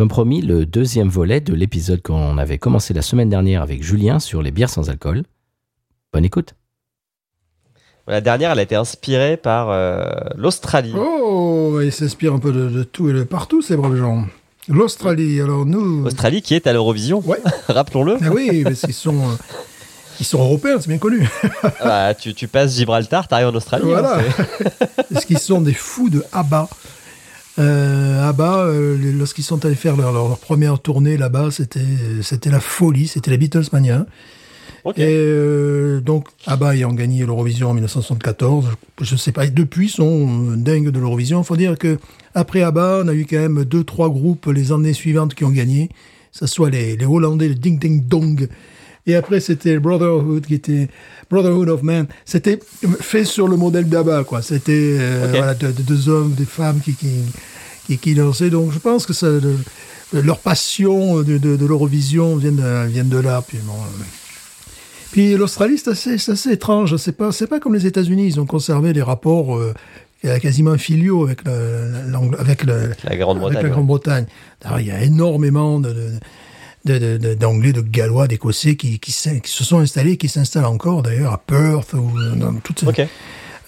Comme promis, le deuxième volet de l'épisode qu'on avait commencé la semaine dernière avec Julien sur les bières sans alcool. Bonne écoute. La dernière, elle a été inspirée par euh, l'Australie. Oh, il s'inspire un peu de, de tout et de partout, ces braves gens. L'Australie, alors nous. Australie qui est à l'Eurovision, Ouais. rappelons-le. Ah oui, parce qu'ils sont, euh, ils sont européens, c'est bien connu. Ah, tu, tu passes Gibraltar, t'arrives en Australie. Voilà. hein, Parce qu'ils sont des fous de ABBA? Euh, ABBA, euh, les- lorsqu'ils sont allés faire leur, leur- première tournée là-bas, c'était c'était la folie, c'était la Beatlesmania. Ok. Et euh, donc, ABBA ayant gagné l'Eurovision en 1974, je, sais pas, et depuis ils sont euh, dingues de l'Eurovision. Il faut dire que après ABBA, on a eu quand même deux, trois groupes les années suivantes qui ont gagné. Ce soit les, les Hollandais, le Ding Ding Dong. Et après, c'était Brotherhood qui était Brotherhood of Man. C'était fait sur le modèle d'ABBA, quoi. C'était euh, voilà, de- de- deux hommes, des femmes qui, qui, qui, qui dansaient. Donc, je pense que ça, de- leur passion de, de, de l'Eurovision vient de, vient de là. Puis, bon, euh, puis l'Australie, c'est assez, étrange. C'est pas, c'est pas comme les États-Unis. Ils ont conservé des rapports euh, quasiment filiaux avec, le, avec, le, La Grande-Bretagne. ouais. D'ailleurs, il y a énormément de, de- de- de- de- d'Anglais, de Gallois, d'Écossais qui, qui, s'in- qui se sont installés, qui s'installent encore d'ailleurs à Perth ou dans toutes ces- Ok.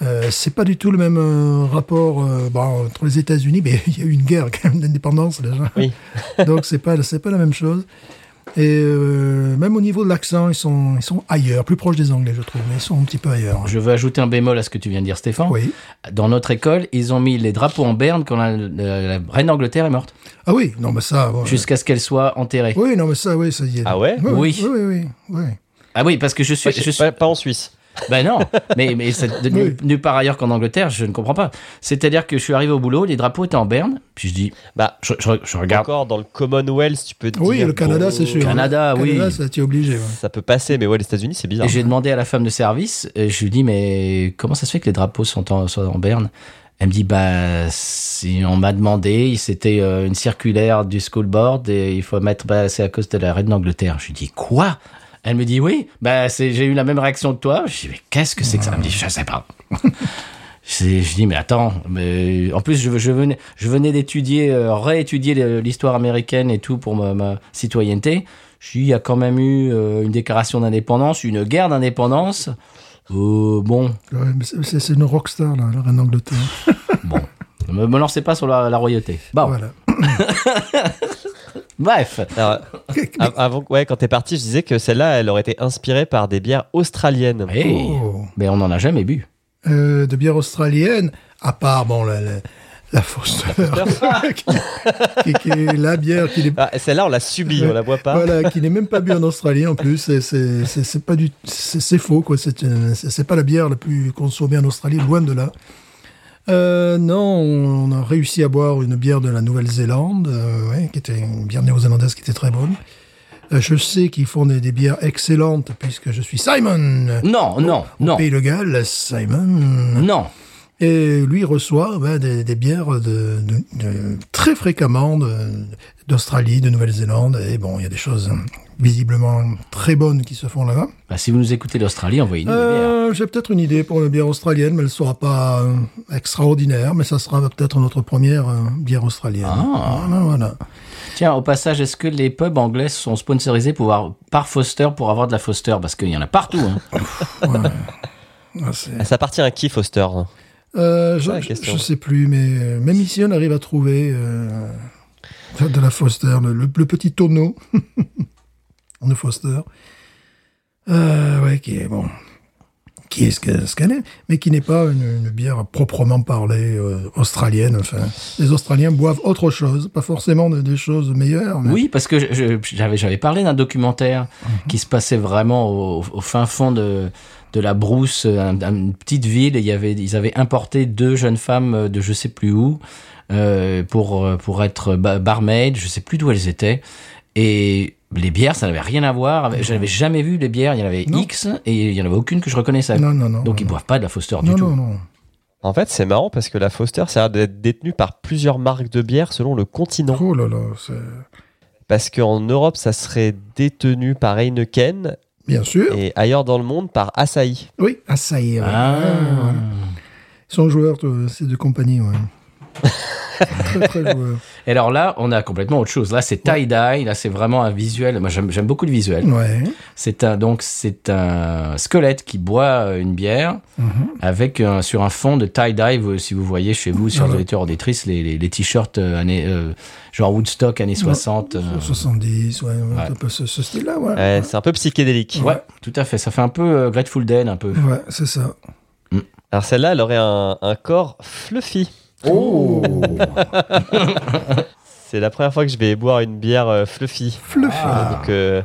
euh, c'est pas du tout le même euh, rapport euh, bon, entre les États-Unis, mais il y a eu une guerre quand même d'indépendance déjà. Oui. Donc c'est pas c'est pas la même chose. Et euh, même au niveau de l'accent, ils sont ils sont ailleurs, plus proches des Anglais, je trouve, mais ils sont un petit peu ailleurs. Je veux ajouter un bémol à ce que tu viens de dire, Stéphane. Oui. Dans notre école, ils ont mis les drapeaux en berne quand la, la- la reine d'Angleterre est morte, Ah oui, non mais ça. bon, jusqu'à ce qu'elle soit enterrée. Oui, non mais ça, oui, ça y est. Ah ouais oui, Oui. oui, oui, oui, oui. Ah oui, parce que je suis. Je suis- pas- pas en Suisse. Ben non, mais, mais c'est de- Oui. nulle nulle part ailleurs qu'en Angleterre, je ne comprends pas. C'est-à-dire que je suis arrivé au boulot, les drapeaux étaient en berne, puis je dis, Bah, je, je- je regarde. encore dans le Commonwealth, tu peux te Oui, dire. le Canada, bon, c'est sûr. Canada, oui. Canada, ça t'y est obligé. ouais. Ça peut passer, mais ouais, les États-Unis, c'est bizarre. Et j'ai demandé à la femme de service, et je lui dis, mais comment ça se fait que les drapeaux sont en, sont en berne? Elle me dit, bah, si on m'a demandé, c'était euh, une circulaire du school board, et il faut mettre, bah, c'est à cause de la reine d'Angleterre. Je lui dis, quoi? Elle me dit, oui, bah, c'est, j'ai eu la même réaction que toi. Je dis, mais qu'est-ce que c'est que ça? Elle me dit, je sais pas. Je je dis mais attends, mais en plus je, je venais, je venais d'étudier, euh, réétudier l'histoire américaine et tout pour ma, ma citoyenneté. Je dis il y a quand même eu euh, une déclaration d'indépendance, une guerre d'indépendance. Euh, bon, Ouais, c'est- une rockstar, là, la reine d'Angleterre. bon, ne me, me lancez pas sur la, la royauté. Bon, Voilà. bref. Alors, av- avant, ouais, quand t'es parti, je disais que celle-là, elle aurait été inspirée par des bières australiennes. Hey, Oh. mais on n'en a jamais bu. Euh, de bière australienne, à part, bon, la, la, la Foster, qui, qui- qui est la bière qui n'est Ah, celle-là, on l'a subie, on la boit pas. voilà, qui n'est même pas bu en Australie en plus. C'est- pas du, c'est faux quoi. C'est c'est pas la bière la plus consommée en Australie, loin de là. Euh, non, on a réussi à boire une bière de la Nouvelle-Zélande, euh, ouais, qui était une bière néo-zélandaise qui était très bonne. Euh, je sais qu'ils font des, des bières excellentes puisque je suis Simon. Non, non, Au non, Pays le Galles, Simon. non. Et lui reçoit ben, des, des bières de, de- de- très fréquemment de- d'Australie, de, Nouvelle-Zélande. Et bon, il y a des choses visiblement très bonnes qui se font là-bas. Bah, si vous nous écoutez d'Australie, envoyez-nous. Euh, J'ai peut-être une idée pour une bière australienne, mais elle ne sera pas euh, extraordinaire. Mais ça sera peut-être notre première euh, bière australienne. Ah. Voilà, voilà. Tiens, au passage, est-ce que les pubs anglais sont sponsorisés pour avoir, par Foster pour avoir de la Foster? Parce qu'il y en a partout. Hein. Ah, Ça appartient à qui, Foster? Euh, je, la je sais plus, mais même ici, on arrive à trouver euh, de la Foster, le, le- le petit tonneau de Foster. Euh, ouais, qui est bon, qui est ce que- ce qu'elle est, mais qui n'est pas une, une bière proprement parlée euh, australienne. Enfin, les Australiens boivent autre chose, pas forcément de- des choses meilleures. mais- Oui, parce que j'avais j'avais parlé d'un documentaire qui se passait vraiment au, au fin fond de de la brousse, un- une petite ville. Et il y avait, ils avaient importé deux jeunes femmes de je sais plus où euh, pour pour être ba- barmaid. Je sais plus d'où elles étaient. Et les bières, ça n'avait rien à voir. avec- Je n'avais jamais vu les bières. Il y en avait Non. X et il y en avait aucune que je reconnaissais. Non, non, non. Donc ils non, boivent pas de la Foster non, du tout. non, non. En fait, c'est marrant parce que la Foster, ça a l'air d'être détenue par plusieurs marques de bière selon le continent. Oh là là, c'est Parce qu'en Europe, ça serait détenu par Heineken bien sûr. et ailleurs dans le monde par Asahi. Oui, Asahi. ouais. Ah. Ouais, voilà. Ils sont joueurs, tous, ces deux compagnies. Ouais. Très, très joueur. Et alors là, on a complètement autre chose. Là, c'est tie-dye. Là, c'est vraiment un visuel. Moi, j'aime beaucoup le visuel. Ouais. C'est un donc c'est un squelette qui boit euh, une bière Mhm. avec un, sur un fond de tie-dye. Si vous voyez chez vous sur ouais. les lecteurs auditrices les, les, les t-shirts euh, années euh, genre Woodstock années 60. euh, 70, ouais, un peu ce, ce style-là, ouais. Ouais, c'est un peu psychédélique. ouais, tout à fait. Ça fait un peu euh, Grateful Dead, un peu. Ouais, c'est ça. Alors celle-là, elle aurait un, un corps fluffy. Oh. C'est la première fois que je vais boire une bière euh, fluffy. Fluffy. Donc, euh,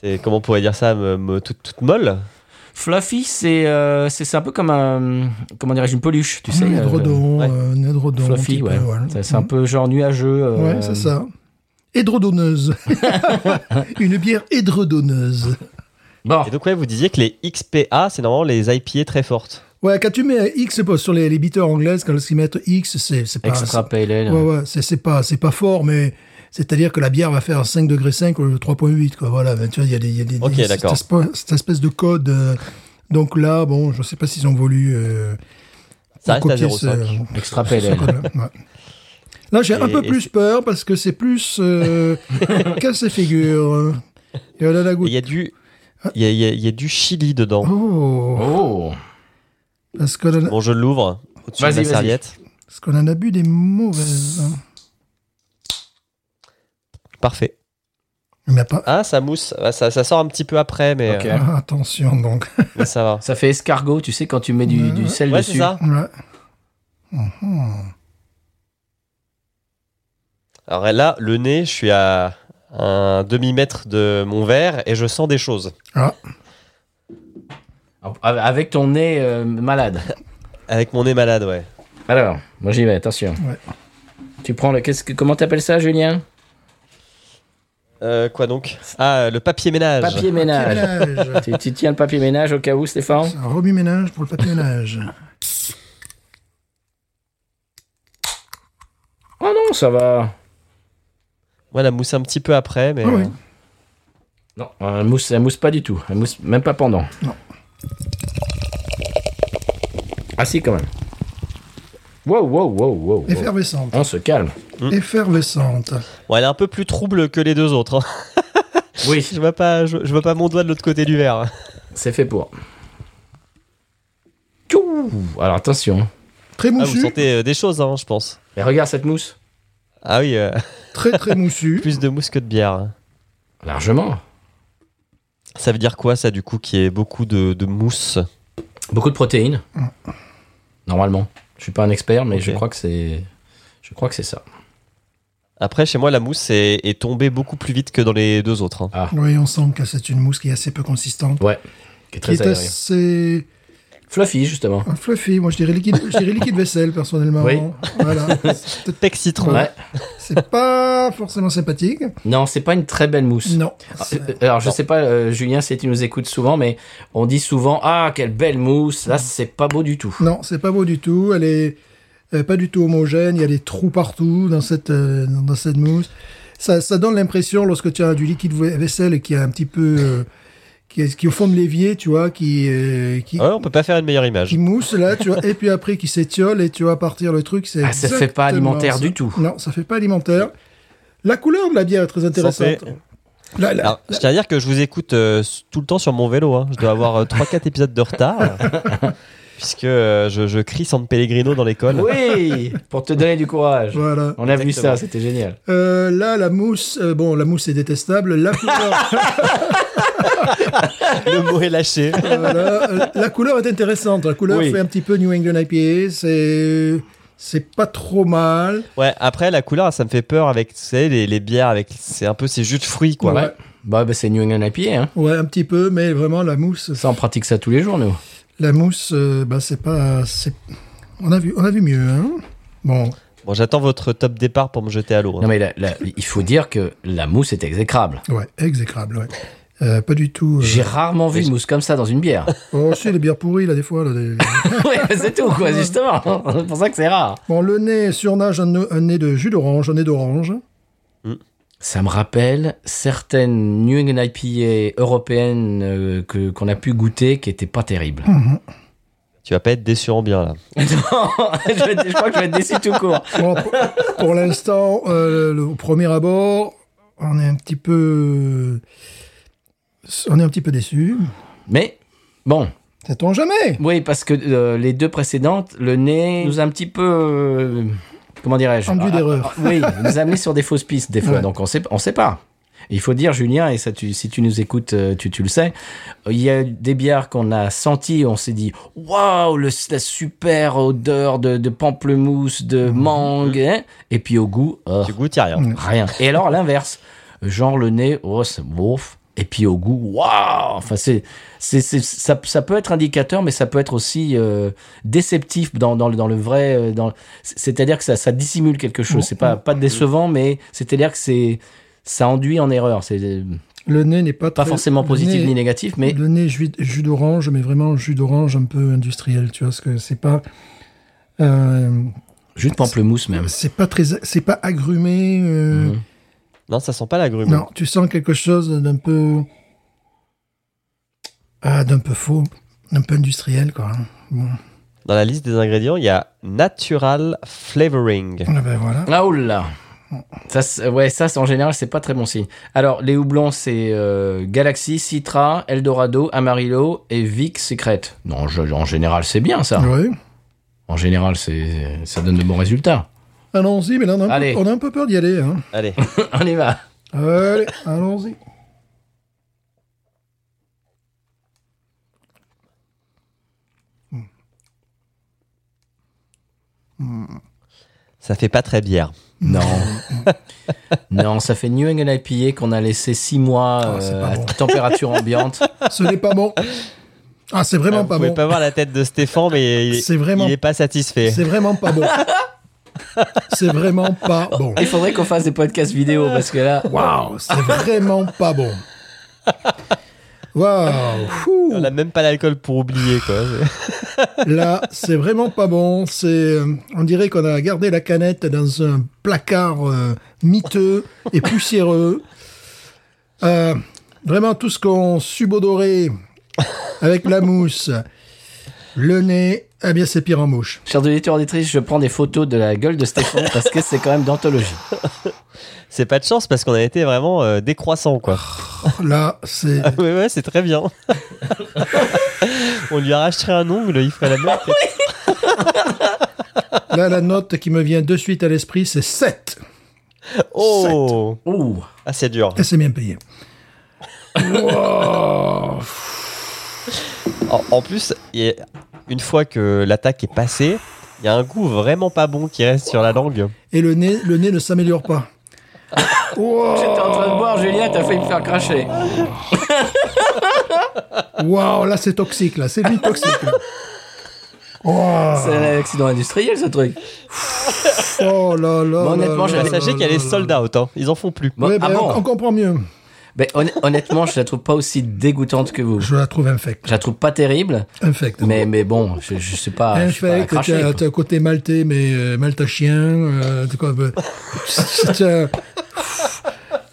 c'est comment on pourrait dire ça, me- me- toute, toute molle? Fluffy, c'est euh, c'est c'est un peu comme un comment dirais-je une peluche, tu sais. euh, ouais. euh, un Fluffy, petit peu, ouais. voilà. C'est- C'est un peu genre nuageux. euh, Ouais, c'est ça. Édredonneuse. Une bière édredonneuse. Bon, Et donc, ouais, vous disiez que les XPA, c'est normalement les IPA très fortes. Ouais, quand tu mets X pas sur les, les bitters anglaises, quand ils mettent X, c'est pas. extra pale ale. Ouais, ouais, c'est pas, c'est pas fort, mais c'est-à-dire que la bière va faire 5 degrés 5 ou 3.8, quoi. Voilà, ben, tu vois, il y a des, il y a des. Cette, espèce- cette espèce de code. euh, donc là, bon, je sais pas s'ils ont voulu. euh, Ça reste à copier 0,5. ce- Extra pale ale. ouais. Là, j'ai un peu plus peur parce que c'est plus euh, casse figure. Et goutte. il y a du. Il y a, il y a- il y a du chili dedans. Oh, Oh. Parce Bon, je l'ouvre au-dessus de Vas-y, la vas-y. serviette. parce qu'on en a bu des mauvaises. hein. Parfait. Il n'y a pas. Ah, ça mousse. Ah, Ça, ça sort un petit peu après, mais, Ok. euh, Ah, attention donc. mais ça va. Ça fait escargot, tu sais, quand tu mets du, du sel Ouais, c'est dessus. ça. Ouais. Mhm. Alors là, le nez, je suis à un demi-mètre de mon verre et je sens des choses. Ah, Avec ton nez euh, malade. Avec mon nez malade, ouais. Alors, moi j'y vais, attention. Ouais. Tu prends le. Qu'est-ce que, comment t'appelles ça, Julien? Euh, quoi donc? Ah, le papier ménage. Papier ménage. ménage. tu, tu tiens le papier ménage au cas où, Stéphane? C'est un remue-ménage pour le papier ménage. Oh non, ça va. Ouais, la mousse un petit peu après, mais. Ah oui. Non, elle mousse, elle mousse pas du tout. Elle mousse même pas pendant. Non. Ah si, quand même. Wow, wow, wow, wow. wow. Effervescente. On se calme. Effervescente. Bon, elle est un peu plus trouble que les deux autres. hein. Oui, je vois pas, je, je vois pas mon doigt de l'autre côté du verre. c'est fait pour. Tchou Alors attention. Très Ah, vous moussu. sentez euh, des choses, hein, je pense. Mais regarde cette mousse. Ah oui, euh, Très très moussu. plus de mousse que de bière. Largement. Ça veut dire quoi, ça, du coup, qui est beaucoup de, de mousse Beaucoup de protéines. Normalement. Je suis pas un expert, mais je crois que c'est. Je crois que c'est ça. Après, chez moi, la mousse est, est tombée beaucoup plus vite que dans les deux autres. hein. Oui, on sent que c'est une mousse qui est assez peu consistante. Ouais. Qui est Qui très est aéré. assez Fluffy, justement. un fluffy. Moi, je dirais liquide, je dirais liquide vaisselle, personnellement. Oui. Voilà. C'est- Pec citron. Ouais. C'est pas forcément sympathique. Non, c'est pas une très belle mousse. Non. Ah, euh, Alors, je sais pas, euh, Julien, si tu nous écoutes souvent, mais on dit souvent Ah, quelle belle mousse. Là, c'est pas beau du tout. Non, c'est pas beau du tout. Elle est euh, pas du tout homogène. Il y a des trous partout dans cette, euh, dans cette mousse. Ça, ça donne l'impression, lorsque tu as du liquide vai- vaisselle qui est un petit peu. Euh, qui, est, qui est au fond de l'évier, tu vois, qui, euh, qui, Ouais, on peut pas faire une meilleure image. qui mousse là, tu vois, et puis après qui s'étiole et tu vois partir le truc. C'est Ah, ça fait pas alimentaire ça. du tout. Non, ça fait pas alimentaire. La couleur de la bière est très intéressante. fait. Alors, je tiens à dire que je vous écoute euh, tout le temps sur mon vélo. hein. Je dois avoir 3-4 épisodes de retard. puisque euh, je, je crie San Pellegrino dans l'école. Oui, pour te donner du courage. voilà. On a vu ça, c'était génial. Euh, là, la mousse, euh, bon, la mousse est détestable. La couleur, Le mot est lâché. voilà, la couleur est intéressante. La couleur Oui. fait un petit peu New England IPA. C'est, c'est pas trop mal. Ouais, après, la couleur, ça me fait peur avec, tu sais, les, les bières avec, c'est un peu ces jus de fruits, quoi. Ouais. Bah, bah, c'est New England IPA, hein. Ouais, un petit peu, mais vraiment la mousse, Ça, on pratique ça tous les jours, nous. la mousse, euh, bah c'est pas, c'est, on a vu, on a vu mieux, hein. Bon, Bon, j'attends votre top départ pour me jeter à l'eau. hein. Non, mais la- la- il faut dire que la mousse est exécrable. ouais, exécrable, ouais. Euh, pas du tout. euh, J'ai rarement vu une mousse comme ça dans une bière. Oh, si, les bières pourries, là, des fois. Là, des- ouais, c'est tout, quoi, justement. C'est pour ça que c'est rare. Bon, le nez surnage un, nez- un nez de jus d'orange, un nez d'orange. Ça me rappelle certaines New England IPA européennes euh, que qu'on a pu goûter qui étaient pas terribles. Tu vas pas être déçu en bien là. Non, je, vais être- je crois que je vais être déçu tout court. Bon, pour pour l'instant, euh, le- au premier abord, on est un petit peu, on est un petit peu déçu. Mais bon, Sait-on jamais? Oui, parce que euh, les deux précédentes, le nez nous a un petit peu. euh, comment dirais-je? Enduit Ah, d'erreur. ah, Oui, nous a amené sur des fausses pistes des fois, Ouais. donc on sait, on sait pas. Il faut dire, Julien, et ça, tu, si tu nous écoutes, euh, tu, tu le sais, il y a des bières qu'on a senties, on s'est dit, waouh, le- la super odeur de, de pamplemousse, de mangue, hein et puis au goût, oh, Du goût, y a rien. rien. Et alors, l'inverse, genre le nez, oh, c'est bof, et puis au goût, waouh, enfin, c'est, c'est, ça, ça peut être indicateur, mais ça peut être aussi euh, déceptif dans, dans, le- dans le vrai, euh, dans, c'est-à-dire que ça, ça dissimule quelque chose. C'est pas, pas décevant, mais c'est-à-dire que c'est, ça enduit en erreur. C'est euh, Le nez n'est pas pas très- forcément positif nez- ni négatif, mais Le nez jus, jus d'orange, mais vraiment jus d'orange un peu industriel, tu vois, parce que c'est pas, euh, juste pamplemousse même. c'est pas très, c'est pas agrumé. euh, Mhm. Non, ça sent pas l'agrume. Non, tu sens quelque chose d'un peu, ah, d'un peu faux, d'un peu industriel, quoi. hein. Bon, Dans la liste des ingrédients, il y a natural flavoring. ah ben voilà. Ah là ça, ouais, ça, c'est- en général, c'est pas très bon signe. Alors, les houblons, c'est euh, Galaxy, Citra, Eldorado, Amarillo et Vic Secret. Non, je- en général, c'est bien ça. Oui. En général, c'est, ça donne de bons résultats. Allons-y, mais là, on a, un peu, on a un peu peur d'y aller. Hein. Allez, On y va. Allez, allons-y. ça fait pas très bière. Non. non, ça fait New England IPA qu'on a laissé six mois Ah, euh, à bon. température ambiante. Ce n'est pas bon. Ah, c'est vraiment Vous pas pouvez bon. pas voir la tête de Stéphane, mais il, C'est vraiment- il est pas satisfait. C'est vraiment pas bon. C'est vraiment pas bon. Il faudrait qu'on fasse des podcasts vidéo parce que là, Waouh, c'est vraiment pas bon. Waouh. On a même pas l'alcool pour oublier quoi. Là, c'est vraiment pas bon. C'est, euh, on dirait qu'on a gardé la canette dans un placard euh, miteux et poussiéreux. Euh, vraiment tout ce qu'on subodorait avec la mousse, le nez, eh bien c'est pire en mouche. chers auditeurs auditrices, je prends des photos de la gueule de Stéphane parce que c'est quand même d'anthologie. C'est pas de chance parce qu'on a été vraiment euh, décroissant quoi. Là, c'est Ah ouais ouais, c'est très bien. On lui arracherait un ongle, il ferait la même. là la note qui me vient de suite à l'esprit, c'est 7. Oh, Ouh. ah c'est dur. Et c'est bien payé. Wow. En, en plus, il y a- une fois que l'attaque est passée, il y a un goût vraiment pas bon qui reste sur la langue. Et le nez, le nez ne s'améliore pas. Wow. J'étais en train de boire, Julien, t'as failli me faire cracher. Waouh, là c'est toxique, là, c'est lui toxique. là. Wow. C'est un accident industriel ce truc. Oh là là. Bon, honnêtement, là là sachez là qu'il y a là les là. sold out, hein. ils en font plus. Bon, Ouais, ah bon on, on comprend mieux. Ben, honn- honnêtement, je la trouve pas aussi dégoûtante que vous. Je la trouve infecte. Je la trouve pas terrible, Infecte. mais, mais bon, je, je sais pas. infecte, t'as quoi. t'as un côté maltais, mais euh, maltachien. Euh, euh, c'est un-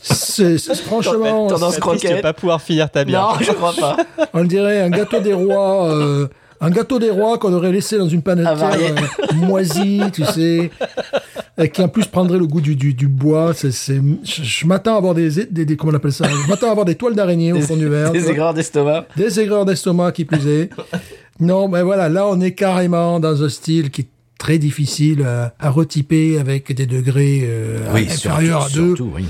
c'est- franchement, Tendance croquette. Tu vas pas pouvoir finir ta bière. Non, je crois pas. on dirait un gâteau des rois. euh, un gâteau des rois qu'on aurait laissé dans une Avarié. euh, moisie, tu sais, euh, qui en plus prendrait le goût du, du, du bois. C'est, c'est, je, je m'attends à avoir des, des, des- comment on appelle ça? Je m'attends à avoir des toiles d'araignée au fond du verre. Des aigreurs d'estomac. Des aigreurs d'estomac qui plus est. Non, mais voilà, là on est carrément dans un style qui est très difficile à, à retyper avec des degrés euh, inférieurs à surtout, 2. surtout, oui.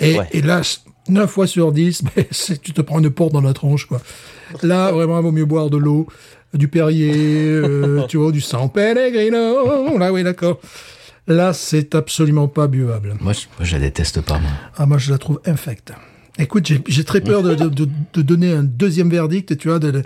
Et, Ouais. et là, 9 fois sur 10, ben, c'est- tu te prends une porte dans la tronche. quoi. Là, vraiment, il vaut mieux boire de l'eau, du Perrier, euh, tu vois, du San Pellegrino. Là, oui, d'accord. Là, c'est absolument pas buvable. Moi, je, moi, je la déteste pas, moi. Ah, moi, je la trouve infecte. Écoute, j'ai très peur de, de, de- de donner un deuxième verdict, tu vois. De-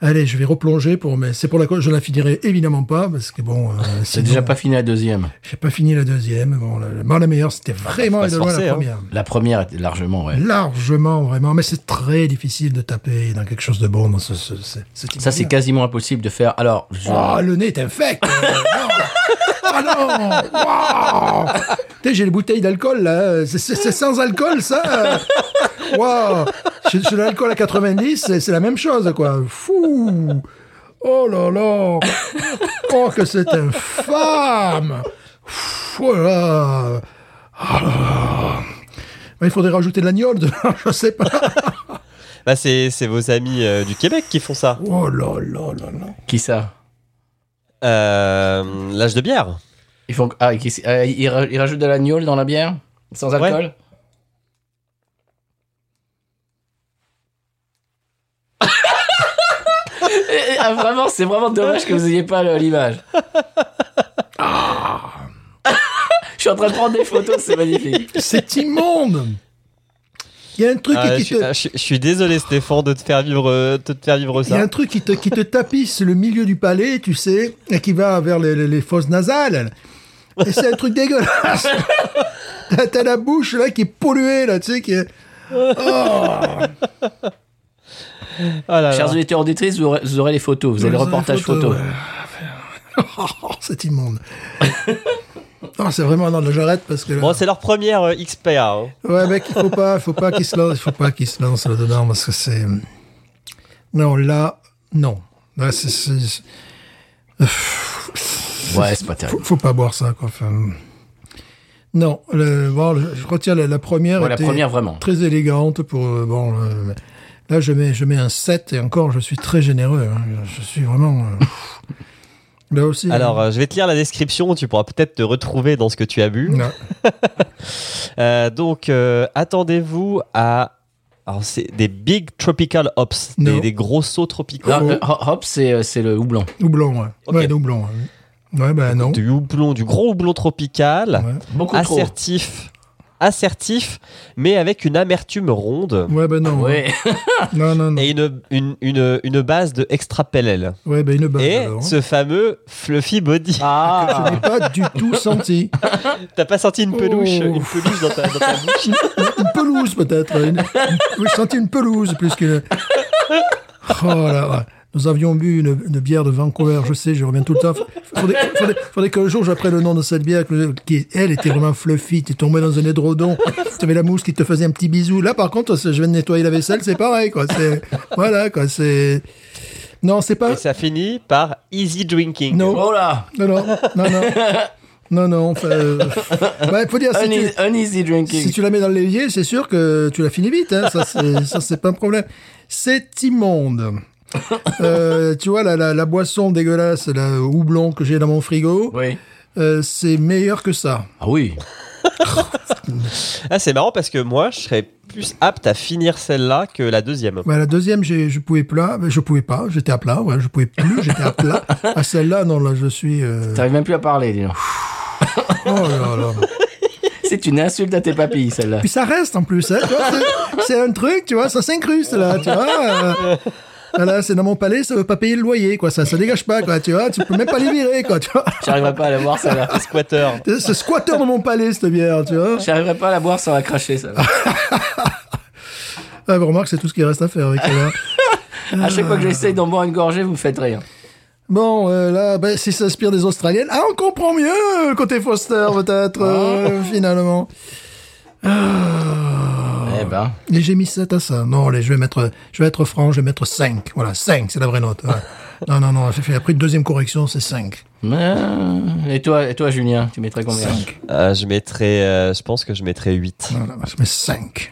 Allez, je vais replonger pour, mais c'est pour la je la finirai évidemment pas parce que bon, euh, J'ai sinon, déjà pas fini la deuxième. j'ai pas fini la deuxième. Bon, la, la- la meilleure, c'était vraiment et de loin la hein. première. La première était largement, ouais. Largement, vraiment, mais c'est très difficile de taper dans quelque chose de bon dans ce, ce, ce- ce type Ça, c'est quasiment impossible de faire. Alors, je- Ah, le nez est infect. euh, non. Ah non sais, j'ai les bouteilles d'alcool, là. C'est- C'est c'est sans alcool, ça Waouh De l'alcool à 90, c'est la même chose, quoi. Fou Oh là là Oh, que c'est infâme Pff, Oh là Ah là là. Il faudrait rajouter de l'agnole, dedans, je sais pas. Bah, c'est c'est vos amis euh, du Québec qui font ça. Oh là là là là. Qui ça? Euh, L'âge de bière. Ils font ah, euh, ils, ra- ils rajoutent de l'agneau dans la bière? Sans alcool et, ah, vraiment, c'est vraiment dommage que vous ayez pas le- l'image. Ah. Je suis en train de prendre des photos, c'est magnifique. C'est immonde Il y a un truc Ah, qui je, te... ah, je- je suis désolé Stéphane de te faire vivre, euh, de te faire vivre Il y a ça. un truc qui te, qui te tapisse le milieu du palais, tu sais, et qui va vers les, les- les fosses nasales. Et c'est un truc dégueulasse. T'as t'as la bouche là qui est polluée là, tu sais, qui est... Oh. Ah là. Chers auditeurs auditrices, vous aurez, vous aurez les photos, vous avez Vous photos. ouais. Oh, c'est immonde. Non, c'est vraiment non, j'arrête parce que Bon, c'est leur première euh, XPA. hein. ouais, mec, il faut pas, faut pas qu'il se lance, il faut pas qu'il se lance là dedans parce que c'est non là, non, là c'est, Ouais, c'est pas faut, terrible. faut pas boire ça quoi. Enfin, non, le, bon, le- je retiens la, la première. Ouais, la première, vraiment. Très élégante pour euh, bon. euh, là, je mets, je mets un 7 et encore, je suis très généreux. hein. Je suis vraiment. euh, là aussi. Alors, euh, je vais te lire la description. Tu pourras peut-être te retrouver dans ce que tu as bu. non. Euh, donc, euh, attendez-vous à. Alors, c'est des big tropical hops, Non. des, des gros sauts tropicaux. Non, euh, ho- hop, c'est c'est le houblon. Houblon, ouais. Ok. Ouais, de houblon. Ouais, ouais ben non. Du houblon, du gros houblon tropical, Ouais. Beaucoup trop. assertif, assertif, mais avec une amertume ronde Ouais, ben non. Ouais. Non, non, non. et une, une, une, une base de extra pellel. Ouais, ben une base. Et alors, hein. ce fameux fluffy body. Je Ah n'ai pas du tout senti. T'as pas senti une peluche, Oh. une peluche dans ta, dans ta bouche? Une pelouse, peut-être. Je sentis une pelouse plus qu'une. Oh là, ouais. Nous avions bu une, une bière de Vancouver, je sais, je reviens tout le temps. Faudrait, faudrait, faudrait qu'un jour j'apprenne le nom de cette bière, qui, elle, était vraiment fluffy. Tu tombais dans un édredon, tu avais la mousse qui te faisait un petit bisou. Là, par contre, je viens de nettoyer la vaisselle, c'est pareil, quoi. C'est, voilà, quoi, c'est. Non, c'est pas. Et ça finit par easy drinking. Non. Oh là Non, non, non, non. Non, non, enfin, euh, ouais, faut dire, si Un, tu, easy- un easy drinking. si tu la mets dans l'évier, c'est sûr que tu la finis vite, hein. Ça, c'est, ça, c'est pas un problème. C'est immonde. Euh, tu vois, la, la, la boisson dégueulasse, la houblon que j'ai dans mon frigo, Oui. euh, c'est meilleur que ça. Ah oui. Ah, c'est marrant parce que moi, je serais plus apte à finir celle-là que la deuxième. Bah, la deuxième, j'ai, je pouvais plat, je pouvais pas, j'étais à plat, ouais, je pouvais plus, j'étais à plat. À celle-là, non, là, je suis, euh, T'arrives même plus à parler, dis donc. oh là là. C'est une insulte à tes papilles, celle-là. Puis ça reste en plus, hein, tu vois, c'est- c'est un truc, tu vois, ça s'incruste là, tu vois. euh, voilà, c'est dans mon palais, ça veut pas payer le loyer, quoi, ça, ça dégage pas, quoi, tu vois, tu peux même pas les virer, quoi, tu vois. J'arriverai pas à la boire, celle-là. Squatter. C'est squatter dans mon palais, cette bière, tu vois. J'arriverai pas à la boire sans la cracher, celle-là. Ah, vous remarquez, c'est tout ce qui reste à faire avec celle-là. À chaque fois que j'essaye d'en boire une gorgée, vous me faites rire. Bon, euh, là, ben, si ça inspire des Australiennes, ah, on comprend mieux le côté Foster, peut-être, euh, finalement. Ah. Eh ben. Et j'ai mis 7 à ça. Non, allez, je vais mettre, je vais être franc, je vais mettre 5. Voilà, 5, c'est la vraie note. ouais. non, non, non, j'ai fait après une deuxième correction, c'est 5. Euh, Et toi, et toi, Julien, tu mettrais combien? 5. Euh, je mettrais, euh, je pense que je mettrais 8. Voilà, je mets 5.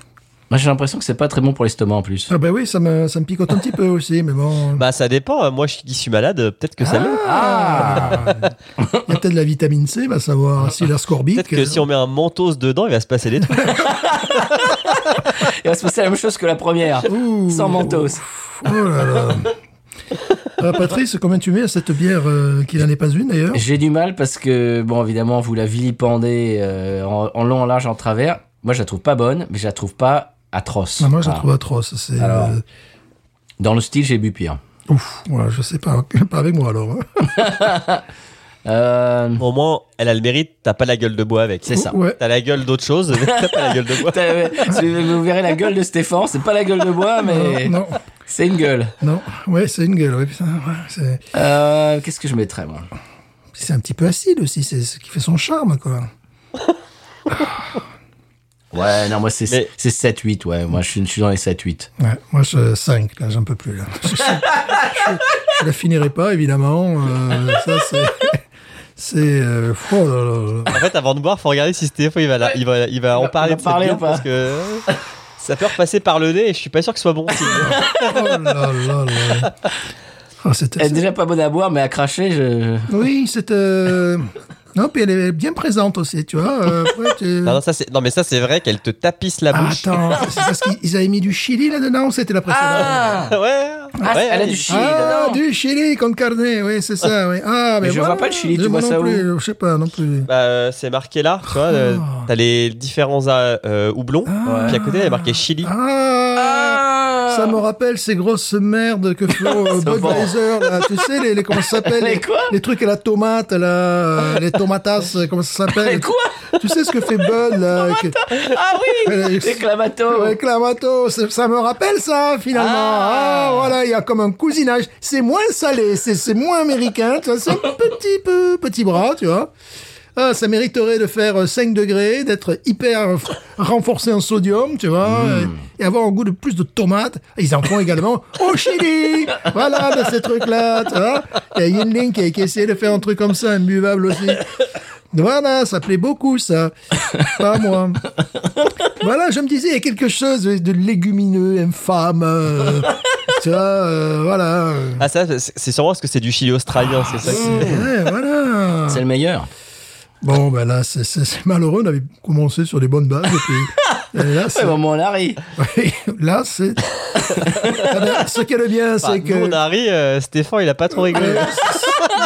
Moi, j'ai l'impression que c'est pas très bon pour l'estomac en plus. Ah, ben oui, ça me, ça me picote un petit peu aussi, mais bon. Bah, ça dépend. hein. Moi, je qui suis malade, euh, peut-être que ça l'est. Ah Il y a peut-être de la vitamine C, va savoir si l'ascorbique. Peut-être que si on met un mentos dedans, il va se passer des trucs. Il va se passer la même chose que la première. Ouh. Sans mentos. Oh là là. Ah, Patrice, combien tu mets à cette bière euh, qui n'en est pas une d'ailleurs? J'ai du mal parce que, bon, évidemment, vous la vilipendez euh, en, en long, en large, en travers. Moi, je la trouve pas bonne, mais je la trouve pas atroce. Ah, Moi, je la trouve atroce. C'est, Alors. euh, Dans le style, j'ai bu pire. ouf, voilà, je sais pas, pas avec moi alors. hein. Euh, Au moins, elle a le mérite, t'as pas la gueule de bois avec. c'est ça. Ouais. T'as la gueule d'autre chose, mais t'as pas la gueule de bois. Vous verrez la gueule de Stéphane. C'est pas la gueule de bois, mais Non, c'est une gueule. non, ouais, c'est une gueule. Ouais, putain, ouais, c'est, Euh, Qu'est-ce que je mettrais, moi? C'est un petit peu acide aussi, c'est ce qui fait son charme, quoi. Ouais, non, moi c'est Mais- c'est 7-8, ouais. Moi je suis, je suis dans les 7-8. Ouais, moi, je 5, là, j'en peux plus. Là. Je, je, je la finirai pas, évidemment. Euh, ça, c'est. C'est. euh, oh là là là. En fait, avant de boire, faut regarder si Stéphane il va, la- il va, il va en parler il va de parler ou pas parce que ça peut repasser par le nez et je suis pas sûr que ce soit bon. Oh là là là. C'était- Elle est déjà pas bonne à boire, mais à cracher, je. Oui, c'est. euh, Non, puis elle est bien présente aussi, tu vois. euh, après, tu- Non, non, ça, c'est- non, mais ça, c'est vrai qu'elle te tapisse la Ah, bouche. attends, c'est parce qu'ils avaient mis du chili là-dedans ou c'était la précédente Ah, ouais. Ah, ouais, elle a ouais. du chili Ah, dedans. du chili con carne, oui, c'est ça, oui. Ah, mais, je voilà. vois pas le chili, tu Moi vois non ça où plus, Je sais pas non plus. Bah, euh, c'est marqué là, tu vois. euh, Ah. T'as les différents euh, houblons. Puis à côté, il y a marqué chili. Ah, ça me rappelle ces grosses merdes que font euh. Budweiser, là. Tu sais, les, les- comment ça s'appelle Les quoi Les trucs à la tomate, là, euh, les tomatas, comment ça s'appelle Mais quoi Tu sais ce que fait Bud, là que- Ah oui Euh, Les clamatos Ouais, Clamato, ça, me rappelle ça finalement. Ah. Ah, voilà, il y a comme un cousinage. C'est moins salé, c'est c'est moins américain, tu vois, c'est un petit peu petit bras, tu vois. Ah, ça mériterait de faire euh, 5 degrés, d'être hyper euh, renforcé en sodium, tu vois, et, et avoir un goût de plus de tomates. Ils en font également au Chili. Voilà, de ces trucs-là, tu vois. Il y a Yinling qui a qui a essayé de faire un truc comme ça, imbuvable aussi. Voilà, ça plaît beaucoup, ça. Pas moi. Voilà, je me disais, il y a quelque chose de légumineux, infâme. euh, tu vois, euh, voilà. Ah, ça, c'est c'est sûrement parce que c'est du chili australien, c'est ça. qui- Ouais, voilà. C'est le meilleur. Bon, ben là, c'est- malheureux, on avait commencé sur des bonnes bases. Et puis, et là, Ouais, c'est- bon, mon Larry. oui, là, c'est. Ce qui est le bien, Bah, c'est que. Nous, on a ri, euh, Stéphane, il a pas trop rigolé.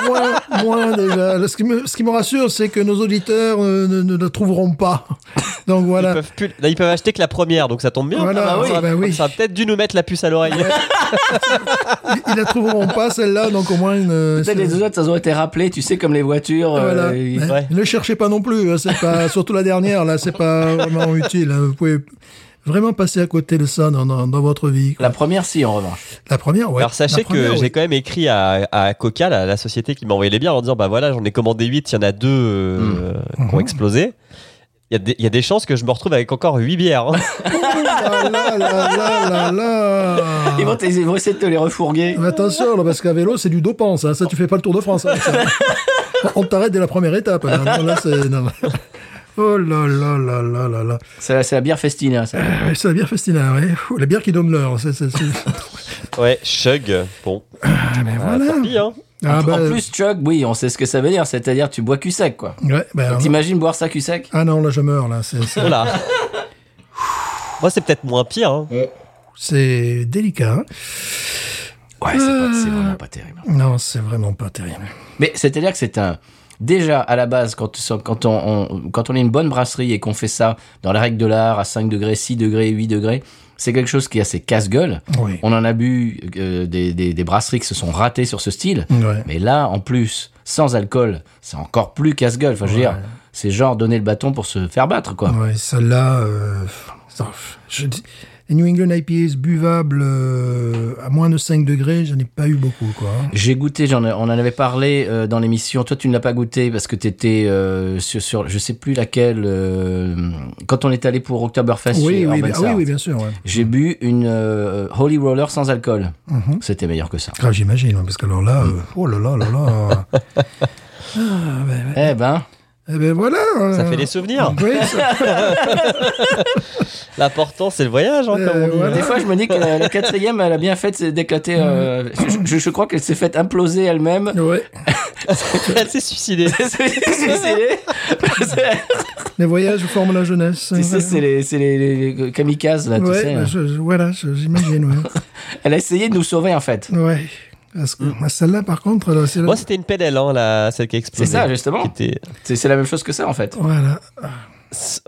Moins, moins déjà. Ce qui me, ce qui me rassure, c'est que nos auditeurs euh, ne, ne le trouveront pas. Donc Ils voilà. peuvent, plus- là, ils peuvent acheter que la première, donc ça tombe bien. Voilà, ça, oui, bah oui. ça aurait peut-être dû nous mettre la puce à l'oreille. Ils, ils la trouveront pas, celle-là, donc au moins. Une, Peut-être les deux autres, ça aurait été rappelé, tu sais, comme les voitures. euh, Voilà. ils- Mais ouais. Ne cherchez pas non plus. hein, C'est pas, surtout la dernière, là, c'est pas vraiment utile. hein. Vous pouvez vraiment passer à côté de ça dans, dans, dans votre vie. quoi. La première, si, en revanche. La première, ouais. Alors sachez première, que j'ai quand même écrit à, à Coca, la, la société qui m'a envoyé les bières, en disant bah voilà, j'en ai commandé 8, il y en a deux euh, Hmm. qui ont explosé. Il y, a des- il y a des chances que je me retrouve avec encore 8 bières. hein. Là là là là là là. Ils, vont, essayer de te les refourguer. Mais attention, là, parce qu'à vélo, c'est du dopant, ça. Ça, tu fais pas le Tour de France. ça. On t'arrête dès la première étape. là. Non, là, c'est... non. Oh là là là là là là. C'est la, bière Festina, ça. Ouais, C'est la bière Festina, ouais. Ouh, La bière qui donne l'heure. Ouais, chug. Bon, Mais Ah, voilà. tant pis, hein. Ah, bah, En plus, Chuck, oui, on sait ce que ça veut dire. C'est-à-dire, tu bois cul sec, quoi. ouais, ben, alors- T'imagines boire ça cul sec Ah non, là, je meurs, là. C'est, Voilà. Moi, c'est peut-être moins pire. hein. c'est délicat. hein. Ouais, c'est, c'est vraiment pas terrible. Non, c'est vraiment pas terrible. Mais c'est-à-dire que c'est un. Déjà, à la base, quand, quand, on, on- quand on est une bonne brasserie et qu'on fait ça dans la règle de l'art à 5 degrés, 6 degrés, 8 degrés, c'est quelque chose qui est assez casse-gueule. Oui. On en a bu euh, des, des, des brasseries qui se sont ratées sur ce style. Ouais. Mais là, en plus, sans alcool, c'est encore plus casse-gueule. Enfin, je veux dire, c'est genre donner le bâton pour se faire battre, quoi. Ouais, celle-là, euh, je dis- les New England IPAs buvables euh, à moins de 5 degrés, j'en ai pas eu beaucoup, quoi. J'ai goûté, j'en on en avait parlé euh, dans l'émission. Toi, tu ne l'as pas goûté parce que tu étais sur, sur, je sais plus laquelle, euh, quand on est allé pour Oktoberfest Oui, oui, bien, oui, South. oui, bien sûr. Ouais. J'ai bu une euh, Holy Roller sans alcool. Mhm. C'était meilleur que ça. Grave, j'imagine, hein, parce que alors là, euh, oh là là là là. Eh ben, eh ben voilà. Ça euh, fait des souvenirs. Oui, ça- L'important, c'est le voyage, hein, comme on dit. voilà. des fois, je me dis que la, la quatrième, elle a bien fait d'éclater. euh, je, je- je crois qu'elle s'est faite imploser elle-même. ouais. Elle s'est suicidée. C'est- c'est- Les voyages forment la jeunesse. Tu sais, c'est les, c'est les, les- les kamikazes, là, tu sais. bah, je- voilà, j'imagine, ouais. Elle a essayé de nous sauver, en fait. ouais. Parce que, Mm. bah, celle-là, par contre, là, c'est Moi, c'était une PNL, hein, la, celle qui a explosé. C'est ça, justement. Était- C'est c'est la même chose que ça, en fait. Voilà.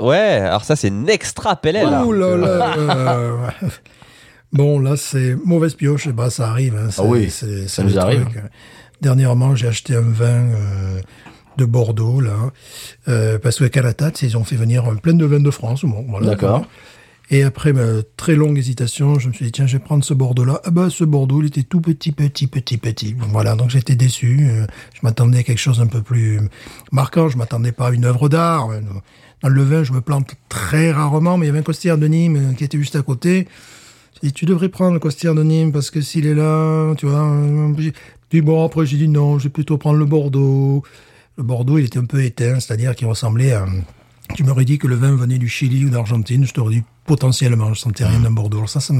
Ouais, alors ça, c'est une extra. Voilà. Ouh là là. euh. Bon, là, c'est mauvaise pioche. Bah, ça arrive. hein, c'est- Ah oui, c'est- ça c'est nous le arrive. truc. Dernièrement, j'ai acheté un vin euh, de Bordeaux, là, euh, parce que Calatat, ils ont fait venir plein de vins de France. Bon, voilà. D'accord. Et après bah, très longue hésitation, je me suis dit tiens, je vais prendre ce Bordeaux-là. Ah bah ce Bordeaux, il était tout petit, petit, petit, petit. Voilà, donc j'étais déçu. Euh, Je m'attendais à quelque chose un peu plus marquant. Je m'attendais pas à une œuvre d'art. Euh, Dans le vin, je me plante très rarement, mais il y avait un costière de Nîmes euh, qui était juste à côté. J'ai dit, tu devrais prendre le costière de Nîmes parce que s'il est là, tu vois. Puis bon, après j'ai dit non, je vais plutôt prendre le Bordeaux. Le Bordeaux, il était un peu éteint, c'est-à-dire qu'il ressemblait à... Tu m'aurais dit que le vin venait du Chili ou d'Argentine, je t'aurais dit potentiellement, je sentais rien d'un Bordeaux. Alors ça, ça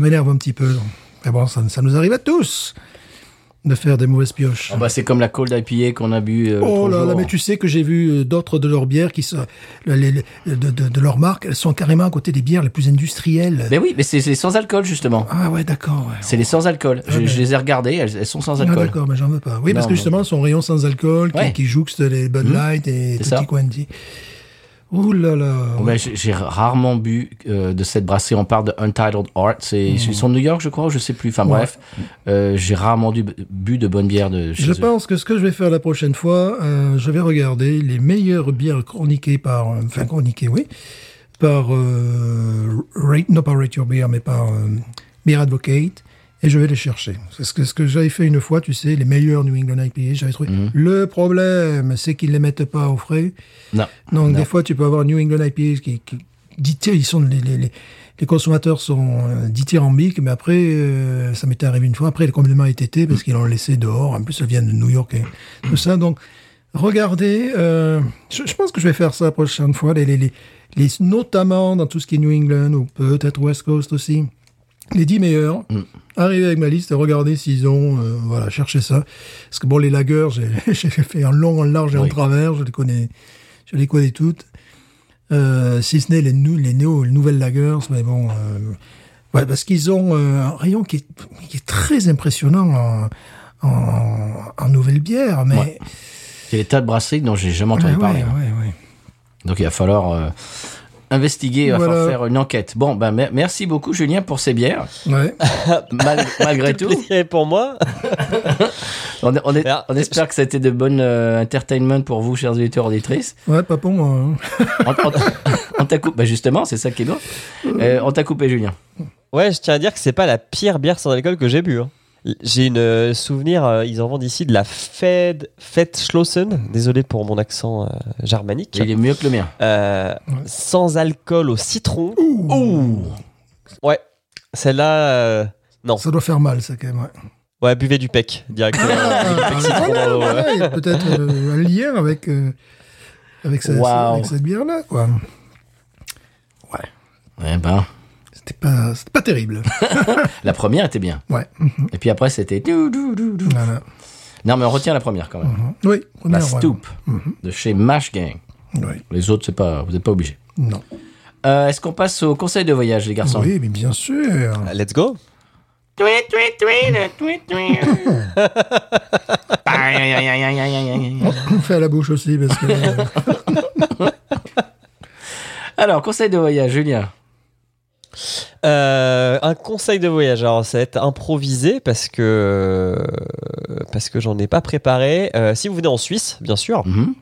m'énerve un petit peu. Mais bon, ça, ça nous arrive à tous de faire des mauvaises pioches. Ah bah, c'est comme la cold IPA qu'on a bu. euh, Oh là là, mais tu sais que j'ai vu euh, d'autres de leurs bières qui sont, les- les- de, de, de leur marque, elles sont carrément à côté des bières les plus industrielles. Mais oui, mais c'est c'est sans alcool justement. Ah ouais, d'accord. Ouais. C'est les sans alcool. Je, mais- je les ai regardées, elles, elles sont sans Ah, alcool. d'accord, mais j'en veux pas. Oui, parce Non, que justement, son rayon sans alcool qui, Ouais. qui jouxte les Bud Light et c'est ça. Tutti Quanti. Ouh là là. Ben, j'ai rarement bu euh, de cette brasserie. On parle de Untitled Art. C'est ils sont de New York, je crois, ou je sais plus. Enfin bref, euh, j'ai rarement bu de bonne bière de chez Je eux. pense que ce que je vais faire la prochaine fois, euh, je vais regarder les meilleures bières chroniquées par, enfin chroniquées, oui, par Rate, non pas Rate Your Beer, mais par Beer Advocate, et je vais les chercher. C'est ce que, ce que j'avais fait une fois, tu sais, les meilleurs New England IPA, j'avais trouvé. Le problème, c'est qu'ils les mettent pas au frais. Non. Donc Non. des fois, tu peux avoir New England IPA qui, qui ils sont les, les, les, les consommateurs sont euh, dithyrambiques, mais après, euh, ça m'était arrivé une fois. Après, elle est complètement étété parce qu'ils l'ont laissé dehors. En plus, ça vient de New York et tout ça. Donc, regardez. euh, je, je pense que je vais faire ça la prochaine fois. Les, les, les, les- notamment dans tout ce qui est New England ou peut-être West Coast aussi. Les 10 meilleurs. Arrivez avec ma liste et regardez s'ils ont, euh, voilà, cherchez ça. Parce que bon, les lagers, j'ai fait en long, en large et en Oui. travers. Je les connais, je les connais toutes. Euh, si ce n'est les, les, néo, les nouvelles lagers, mais bon, euh, ouais, parce qu'ils ont un rayon qui est, qui est très impressionnant en, en, en nouvelle bière, mais Ouais. Il y a des tas de brasseries dont j'ai jamais entendu ouais, parler. hein. Donc il va falloir investiguer, il va Voilà. falloir faire une enquête. Bon, ben mer- merci beaucoup Julien pour ces bières. Ouais. Mal- malgré tout, Et pour moi, on, on est- Alors, on espère que ça a été de bonnes euh, entertainment pour vous, chers auditeurs auditrices. Ouais, pas pour moi. hein. On, on- on t'a coupé, bah justement, c'est ça qui est bon. Euh, on t'a coupé, Julien. ouais, je tiens à dire que c'est pas la pire bière sans alcool que j'ai bu. hein. J'ai une euh, souvenir, euh, ils en vendent ici de la Fed, Fettschlossen, désolé pour mon accent euh, germanique, Il est mieux que le mien. Euh, sans alcool au citron. Ouais, celle-là, euh, non. Ça doit faire mal, ça, quand même. Ouais. Ouais, buvez du pec directement. Ah, dans l'eau, ouais. voilà, il y a peut-être euh, un lien avec, euh, avec, ce- Wow. avec cette bière-là, quoi. Eh ben, C'était pas, c'était pas terrible. la première était bien. Ouais. Et puis après, c'était. dou, dou, dou, dou. Voilà. Non, mais on retient la première quand même. Mhm. Oui, La première, ouais. Stoop de chez Mash Gang. Oui. Les autres, c'est pas, vous n'êtes pas obligés. Non. Euh, Est-ce qu'on passe au conseil de voyage, les garçons? Oui, mais bien sûr. Let's go. Tweet, tweet, tweet, tweet, tweet. On fait à la bouche aussi parce que. euh, Alors, conseil de voyage, Julien. Euh, un conseil de voyage. Alors, ça va être improvisé parce que parce que j'en ai pas préparé. Euh, si vous venez en Suisse, bien sûr, Mhm.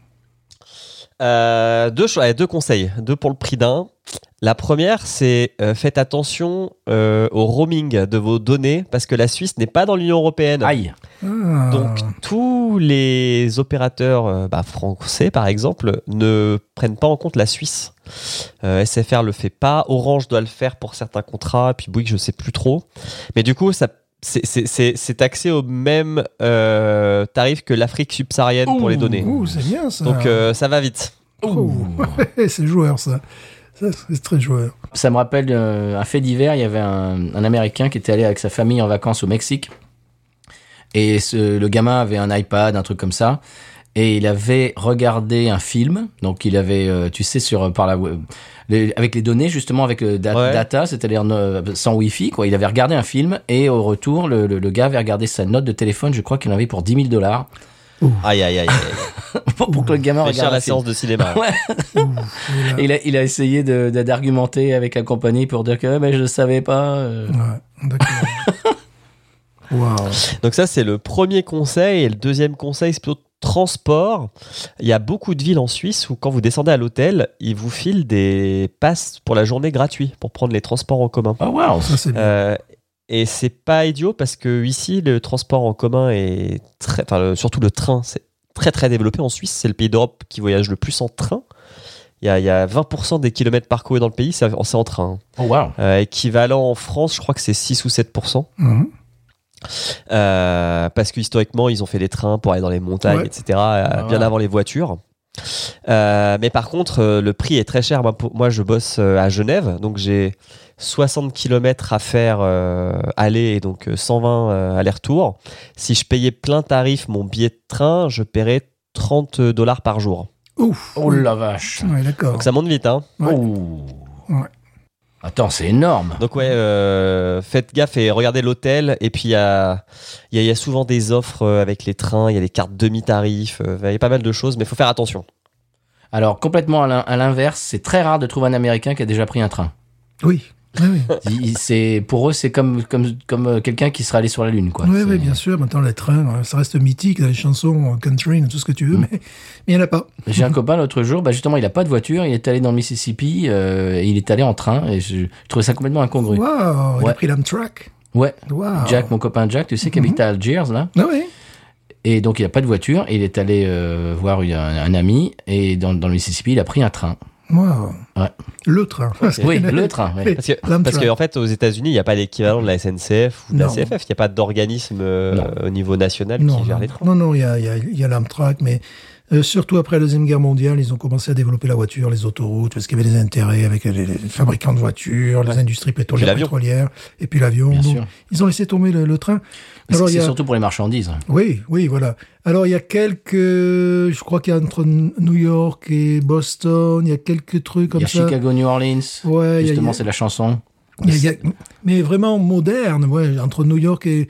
euh, deux conseils, deux pour le prix d'un. La première, c'est euh, faites attention euh, au roaming de vos données parce que la Suisse n'est pas dans l'Union européenne. Aïe. ah. Donc tous les opérateurs euh, bah, français, par exemple, ne prennent pas en compte la Suisse. Euh, SFR le fait pas, Orange doit le faire pour certains contrats, puis Bouygues je sais plus trop. Mais du coup, ça c'est- taxé au même euh, tarif que l'Afrique subsaharienne pour les données. Ouh, c'est bien ça. Donc euh, ça va vite. Ouh. c'est joueur ça. Ça, c'est très joueur. Ça me rappelle euh, un fait divers. Il y avait un, un Américain qui était allé avec sa famille en vacances au Mexique. Et ce- le gamin avait un iPad, un truc comme ça. Et il avait regardé un film. Donc il avait, euh, tu sais, sur par la web- les- avec les données justement avec le da- Ouais. data, c'est-à-dire euh, sans Wi-Fi. Quoi. Il avait regardé un film et au retour, le, le- le gars avait regardé sa note de téléphone. Je crois qu'il en avait pour 10 000 dollars Aïe aïe aïe. aïe. pour, pour que le gamin Fait cher regarde la séance de cinéma. Ouais. Et il a, il a essayé de- de- d'argumenter avec la compagnie pour dire que mais je ne savais pas. euh. Ouais, d'accord. Waouh. Donc ça c'est le premier conseil et le deuxième conseil c'est plutôt transport, il y a beaucoup de villes en Suisse où quand vous descendez à l'hôtel, ils vous filent des passes pour la journée gratuits pour prendre les transports en commun. Oh, wow. Ça, c'est bien. Euh, et c'est pas idiot parce que ici le transport en commun est très, enfin le- surtout le train, c'est très très développé en Suisse. C'est le pays d'Europe qui voyage le plus en train. Il y a, il y a 20% des kilomètres parcourus dans le pays, c'est en train. Oh, wow. Euh, équivalent en France, je crois que c'est 6 ou 7%. Mhm. Euh, parce que historiquement, ils ont fait des trains pour aller dans les montagnes, Ouais. etc., euh, Ah, bien ouais. avant les voitures. Euh, mais par contre, euh, le prix est très cher. Moi, pour- moi, je bosse euh, à Genève, donc j'ai 60 km à faire euh, aller et donc euh, 120 euh, aller-retour. Si je payais plein tarif mon billet de train, je paierais 30 dollars par jour. Ouf. Oh la vache. Ouais, d'accord. Donc ça monte vite, hein. Ouais. Oh. Ouais. Attends, c'est énorme. Donc ouais, euh, faites gaffe et regardez l'hôtel. Et puis il y a, il y, a, il y a souvent des offres euh, avec les trains, il y a des cartes demi-tarifs, euh, il y a pas mal de choses, mais il faut faire attention. Alors, complètement à l'inverse, c'est très rare de trouver un Américain qui a déjà pris un train. Oui. Oui, oui. Il- C'est pour eux, c'est comme comme comme euh, quelqu'un qui serait allé sur la lune, quoi. Oui, C'est- oui, bien sûr. Maintenant, les trains, euh, ça reste mythique dans les chansons euh, country, tout ce que tu veux, Mm. mais mais il n'y en a pas. J'ai un copain l'autre jour, bah justement, il a pas de voiture, il est allé dans le Mississippi, euh, et il est allé en train, et je, je trouvais ça complètement incongru. Waouh, il a pris l'Amtrak. Ouais. Waouh. Jack, mon copain Jack, tu sais, qui habite à Algiers, là. Ah oui. Et donc, il a pas de voiture, et il est allé euh, voir un, un ami, et dans, dans le Mississippi, il a pris un train. Waouh. Ouais. Le train. Oui, le train, ouais. Parce que, L'Amtrak. parce que, en fait, aux États-Unis, il n'y a pas l'équivalent de la SNCF ou de la. CFF. Il n'y a pas d'organisme euh, au niveau national Non, qui gère non, les trains. non, non, il y a, il y a, il y a l'Amtrak, mais euh, surtout après la Deuxième Guerre mondiale, ils ont commencé à développer la voiture, les autoroutes, parce qu'il y avait des intérêts avec les, les fabricants de voitures, les industries pétrolières, pétrolières, et puis l'avion. Sûr. Ils ont laissé tomber le, le train. Parce Alors, que il y c'est a- surtout pour les marchandises. Oui, oui, voilà. Alors, il y a quelques, je crois qu'il y a entre New York et Boston, il y a quelques trucs Il comme y a ça. Chicago, New Orleans. Ouais, il Justement, il a- c'est la chanson. Il il y a- mais vraiment moderne, ouais, entre New York et,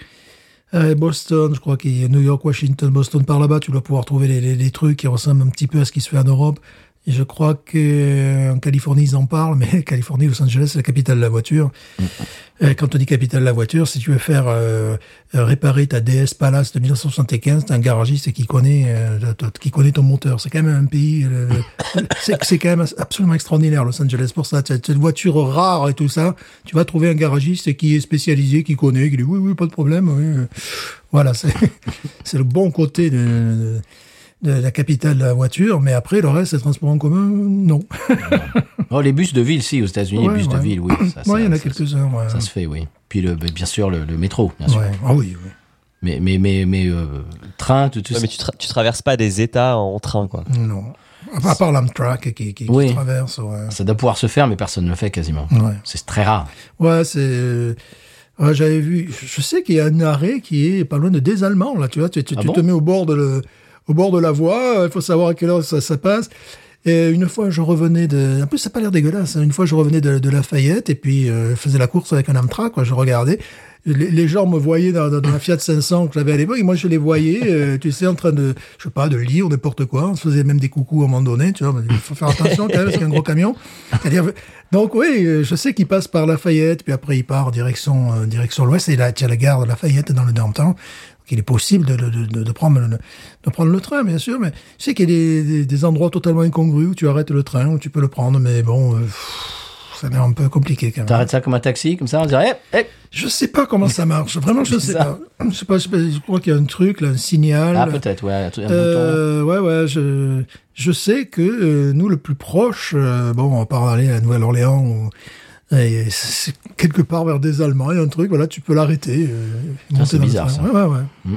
euh, Boston, je crois qu'il y a New York, Washington, Boston, par là-bas, tu dois pouvoir trouver les, les, les trucs qui ressemblent un petit peu à ce qui se fait en Europe. Et je crois que euh, en Californie, ils en parlent, mais Californie, Los Angeles, c'est la capitale de la voiture. Euh, Quand on dit capitale de la voiture, si tu veux faire euh, euh, réparer ta DS Palace de 1975, t'as un garagiste qui connaît, euh, qui connaît ton moteur. C'est quand même un pays, euh, c'est quand même absolument extraordinaire Los Angeles pour ça. Une voiture rare et tout ça, tu vas trouver un garagiste qui est spécialisé, qui connaît, qui dit oui oui pas de problème. Oui. Voilà, c'est c'est le bon côté de, de la capitale de la voiture, mais après le reste, les transports en commun, non. Oh, les bus de ville, si, aux États-Unis, Ouais, les bus de ville, oui. Ça, Ouais, il y en a ça- quelques-uns. Ouais. Ça se fait, oui. Puis, le, bien sûr, le, le métro, bien sûr. Ouais. Ah oui, oui. Mais, mais, mais, mais euh, train, tout, tout Ouais, mais tu, tra- tu traverses pas des États en train, quoi. Non. À part l'Amtrak qui, qui, traverse, ouais. ça doit pouvoir se faire, mais personne ne le fait quasiment. Ouais, C'est très rare. ouais c'est... euh, ouais, j'avais vu... Je sais qu'il y a un arrêt qui est pas loin de des Allemands, là, tu vois. Tu, tu, Ah tu bon te mets au bord de, le, au bord de la voie, euh, il faut savoir à quelle heure ça, ça passe. Et une fois, je revenais de... En plus, ça n'a pas l'air dégueulasse. hein. Une fois, je revenais de, de Lafayette et puis euh, je faisais la course avec un Amtrak, quoi. Je regardais. Les, gens me voyaient dans, la Fiat 500 que j'avais à l'époque et moi, je les voyais, euh, tu sais, en train de, je sais pas, de lire n'importe quoi. On se faisait même des coucous à un moment donné, tu vois. Il faut faire attention quand même, a un gros camion. Donc oui, euh, je sais qu'il passe par Lafayette, puis après il part direction, euh, direction l'ouest et là, tu as la gare de Lafayette dans le downtown. Donc, il est possible de, de, de, de prendre le, de prendre le train, bien sûr, mais je sais qu'il y a des, des, des endroits totalement incongrus où tu arrêtes le train, où tu peux le prendre, mais bon, euh, pff, ça a l'air un peu compliqué quand même. T'arrêtes ça comme un taxi, comme ça, on dirait, eh, eh. Je sais pas comment ça marche. Vraiment, je sais pas. Je sais pas. Je, sais pas, je crois qu'il y a un truc, là, un signal. Ah, peut-être, ouais, un, bouton. Euh, ouais, ouais. Je, je sais que euh, nous, le plus proche, euh, bon, on part aller à Nouvelle-Orléans, ou- et c'est quelque part vers des Allemands, il y a un truc, voilà, tu peux l'arrêter. euh, monter c'est bizarre, train. ça. Ouais, ouais, ouais.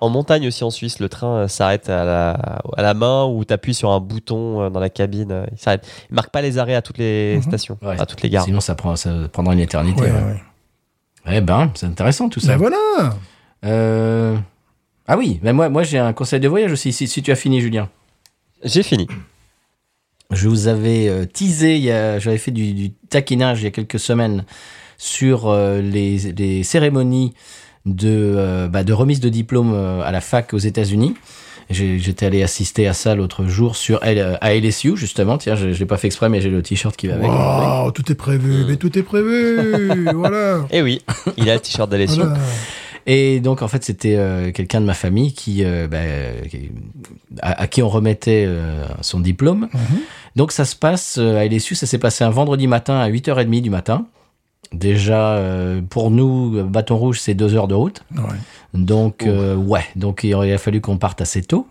En montagne aussi en Suisse, le train euh, s'arrête à la, à la main ou t'appuies sur un bouton euh, dans la cabine. Il s'arrête. Il marque pas les arrêts à toutes les Mhm. stations, Ouais. à toutes les gares. Sinon, ça, prend, ça prendra une éternité. Ouais, ouais. ouais. Eh ben, c'est intéressant tout ça. Ben voilà. Euh, Ah oui, mais moi, moi j'ai un conseil de voyage aussi, si, si tu as fini, Julien. J'ai fini. Je vous avais euh, teasé, il y a- j'avais fait du, du taquinage il y a quelques semaines sur euh, les, les cérémonies de, euh, bah, de remise de diplôme euh, à la fac aux États-Unis. J'ai- J'étais allé assister à ça l'autre jour sur L- à LSU justement. Tiens, je, je l'ai pas fait exprès, mais j'ai le t-shirt qui va avec. Wow, tout est prévu, mais tout est prévu. voilà. Eh oui, il a le t-shirt d'Alessio. voilà. Et donc, en fait, c'était euh, quelqu'un de ma famille qui, euh, bah, à, à qui on remettait euh, son diplôme. Donc, ça se passe à LSU, ça s'est passé un vendredi matin à 8h30 du matin. Déjà, euh, pour nous, Bâton Rouge, c'est deux heures de route. Ouais. Donc, euh, ouais, donc il aurait fallu qu'on parte assez tôt.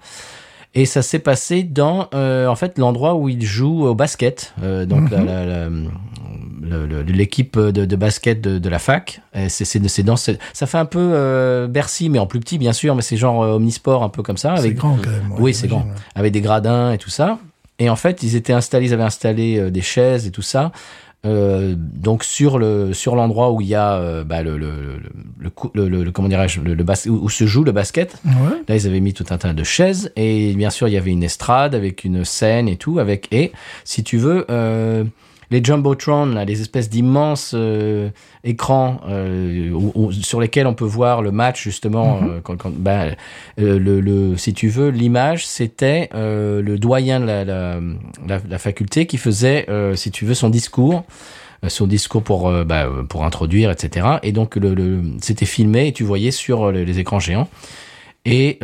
Et ça s'est passé dans, euh, en fait, l'endroit où il joue au basket. Euh, donc, le- l'équipe de, de basket de, de la fac. C'est, dans ce- ça fait un peu euh, Bercy, mais en plus petit, bien sûr, mais c'est genre omnisport, un peu comme ça. C'est Avec, grand quand même. ouais, oui, c'est grand. Avec des gradins et tout ça. Et en fait, ils étaient installés, ils avaient installé des chaises et tout ça. Euh, donc sur le sur l'endroit où il y a euh, bah, le, le, le, le, cou- le- le- le- comment dirais-je le, le bas- où, où se joue le basket. Ouais. Là, ils avaient mis tout un tas de chaises et bien sûr, il y avait une estrade avec une scène et tout. Avec et si tu veux, euh, les jumbotron, là, les espèces d'immenses euh, écrans euh, où- où- sur lesquels on peut voir le match justement. quand, quand- ben, euh, le, le, si tu veux, l'image, c'était le doyen de la, la, la, la faculté qui faisait, si tu veux, son discours son discours pour bah, pour introduire etc et donc le, le c'était filmé et tu voyais sur les, les écrans géants et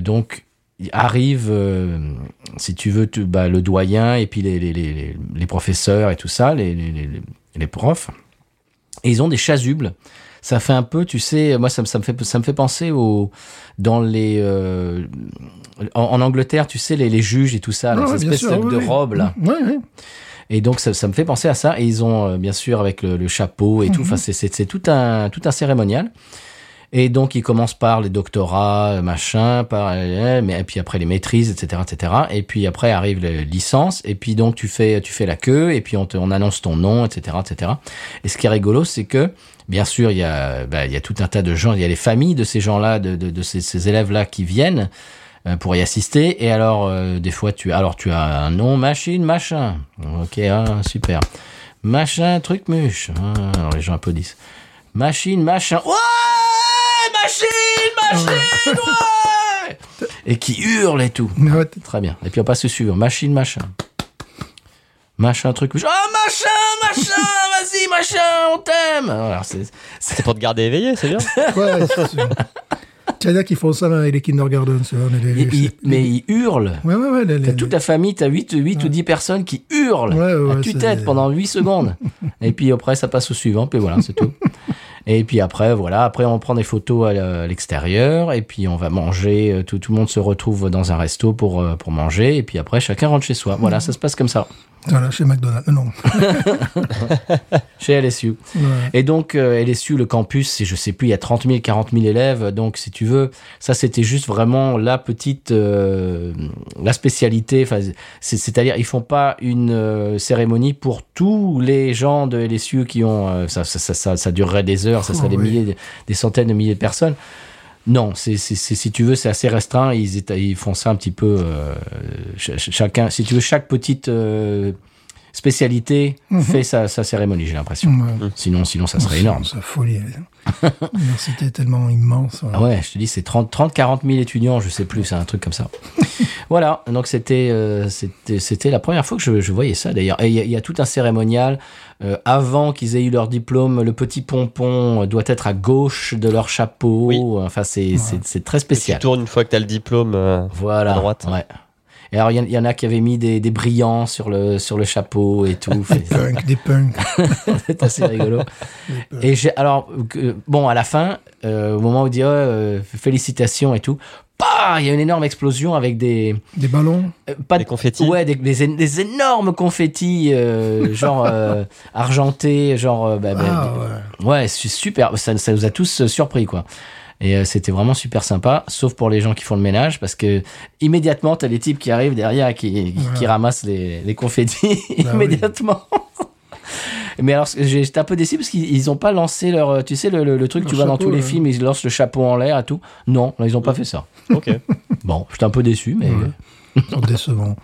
donc arrive euh, si tu veux tu- bah, le doyen et puis les, les, les, professeurs et tout ça les, les, profs et ils ont des chasubles ça fait un peu tu sais moi ça, me- ça me fait ça me fait penser au dans les euh, en, en Angleterre tu sais les, les juges et tout ça bien espèces sûr, de oui, oui. robes là ouais. et donc ça, ça me fait penser à ça. Et ils ont euh, bien sûr avec le, le chapeau et tout. Enfin c'est c'est c'est tout un tout un cérémonial. Et donc ils commencent par les doctorats, machin, par euh, mais et puis après les maîtrises, etc., etc. Et puis après arrive les licences. Et puis donc tu fais tu fais la queue et puis on te on annonce ton nom, etc., etc. Et ce qui est rigolo, c'est que bien sûr il y a bah, il y a tout un tas de gens, il y a les familles de ces gens-là, de de, de ces, élèves-là qui viennent euh, pour y assister. Et alors, euh, des fois, tu, alors tu as un nom, machine, machin. Ok, ah, super. Machin, truc, muche. Ah, alors les gens applaudissent. Machine, machin. Ouais, machine, machine, ouais. Et qui hurle et tout. Ouais, Très bien. Et puis on passe au suivant. Machine, machin. Machin, truc. Ah, machin, machin, vas-y, machin, on t'aime. C'est, c'est- C'est pour te garder éveillé, c'est bien. ouais, c'est sûr. Il y en a qui font ça dans les kindergarten. les- les- il- il- mais il hurle. Ouais, ouais, ouais. les- T'as les- toute ta famille, t'as 8, 8 ou 10 personnes qui hurlent Ouais, ouais, à tue-tête pendant 8 secondes. et puis après, ça passe au suivant, puis voilà, c'est tout. Et puis après, voilà, après on prend des photos à l'extérieur, et puis on va manger, euh, tout, tout le monde se retrouve dans un resto pour, euh, pour manger, et puis après, chacun rentre chez soi. Voilà, ça se passe comme ça, Voilà, chez McDonald's. Non. chez LSU. Ouais. Et donc, euh, LSU, le campus, je sais plus, il y a 30 000, 40 000 élèves. Donc, si tu veux, ça, c'était juste vraiment la petite, euh, la spécialité. C'est-à-dire, ils font pas une euh, cérémonie pour tous les gens de LSU qui ont, ça, ça, ça, ça, durerait des heures, ça serait des Oh, oui. milliers, des centaines de milliers de personnes. Non, c'est, si tu veux, c'est assez restreint. Ils, ils font ça un petit peu, euh, ch- ch- chacun, si tu veux, chaque petite euh, spécialité fait sa, sa cérémonie, j'ai l'impression. Ouais. Sinon, sinon, ça serait énorme. C'est folie. L'université est tellement immense. ouais. Ah ouais, je te dis, c'est 30, 30, 40 000 étudiants, je sais plus, c'est un truc comme ça. voilà, donc c'était, euh, c'était, c'était la première fois que je, je voyais ça d'ailleurs. Et il y, y a tout un cérémonial. euh, avant qu'ils aient eu leur diplôme, le petit pompon doit être à gauche de leur chapeau. Oui. Enfin, c'est, c'est, c'est très Tu spécial. tournes une fois que t'as le diplôme. euh, Voilà. à droite. Ouais. Et alors, il y en- il y, en a qui avaient mis des, des brillants sur le, sur le chapeau et tout. Des punks, des punks. c'est assez rigolo. Et j'ai alors bon à la fin, euh, au moment où il dit oh, euh, félicitations et tout, bah il y a une énorme explosion avec des Des ballons. euh, pas Des confettis. ouais des, des, énormes confettis euh, genre euh, argentés genre bah, bah, Ah des- ouais. ouais c'est super ça, ça nous a tous surpris quoi. Et euh, c'était vraiment super sympa, sauf pour les gens qui font le ménage, parce que immédiatement, t'as les types qui arrivent derrière et qui, qui, Voilà. qui ramassent les, les confettis Bah oui. immédiatement. Mais alors, j'étais un peu déçu parce qu'ils ils ont pas lancé leur, euh, tu sais, le, le- le truc tu vois dans tous les là. films, ils lancent le chapeau en l'air et tout. Non, ils ont pas fait ça. Ok. Bon, j'étais un peu déçu, mais Ouais. Décevants.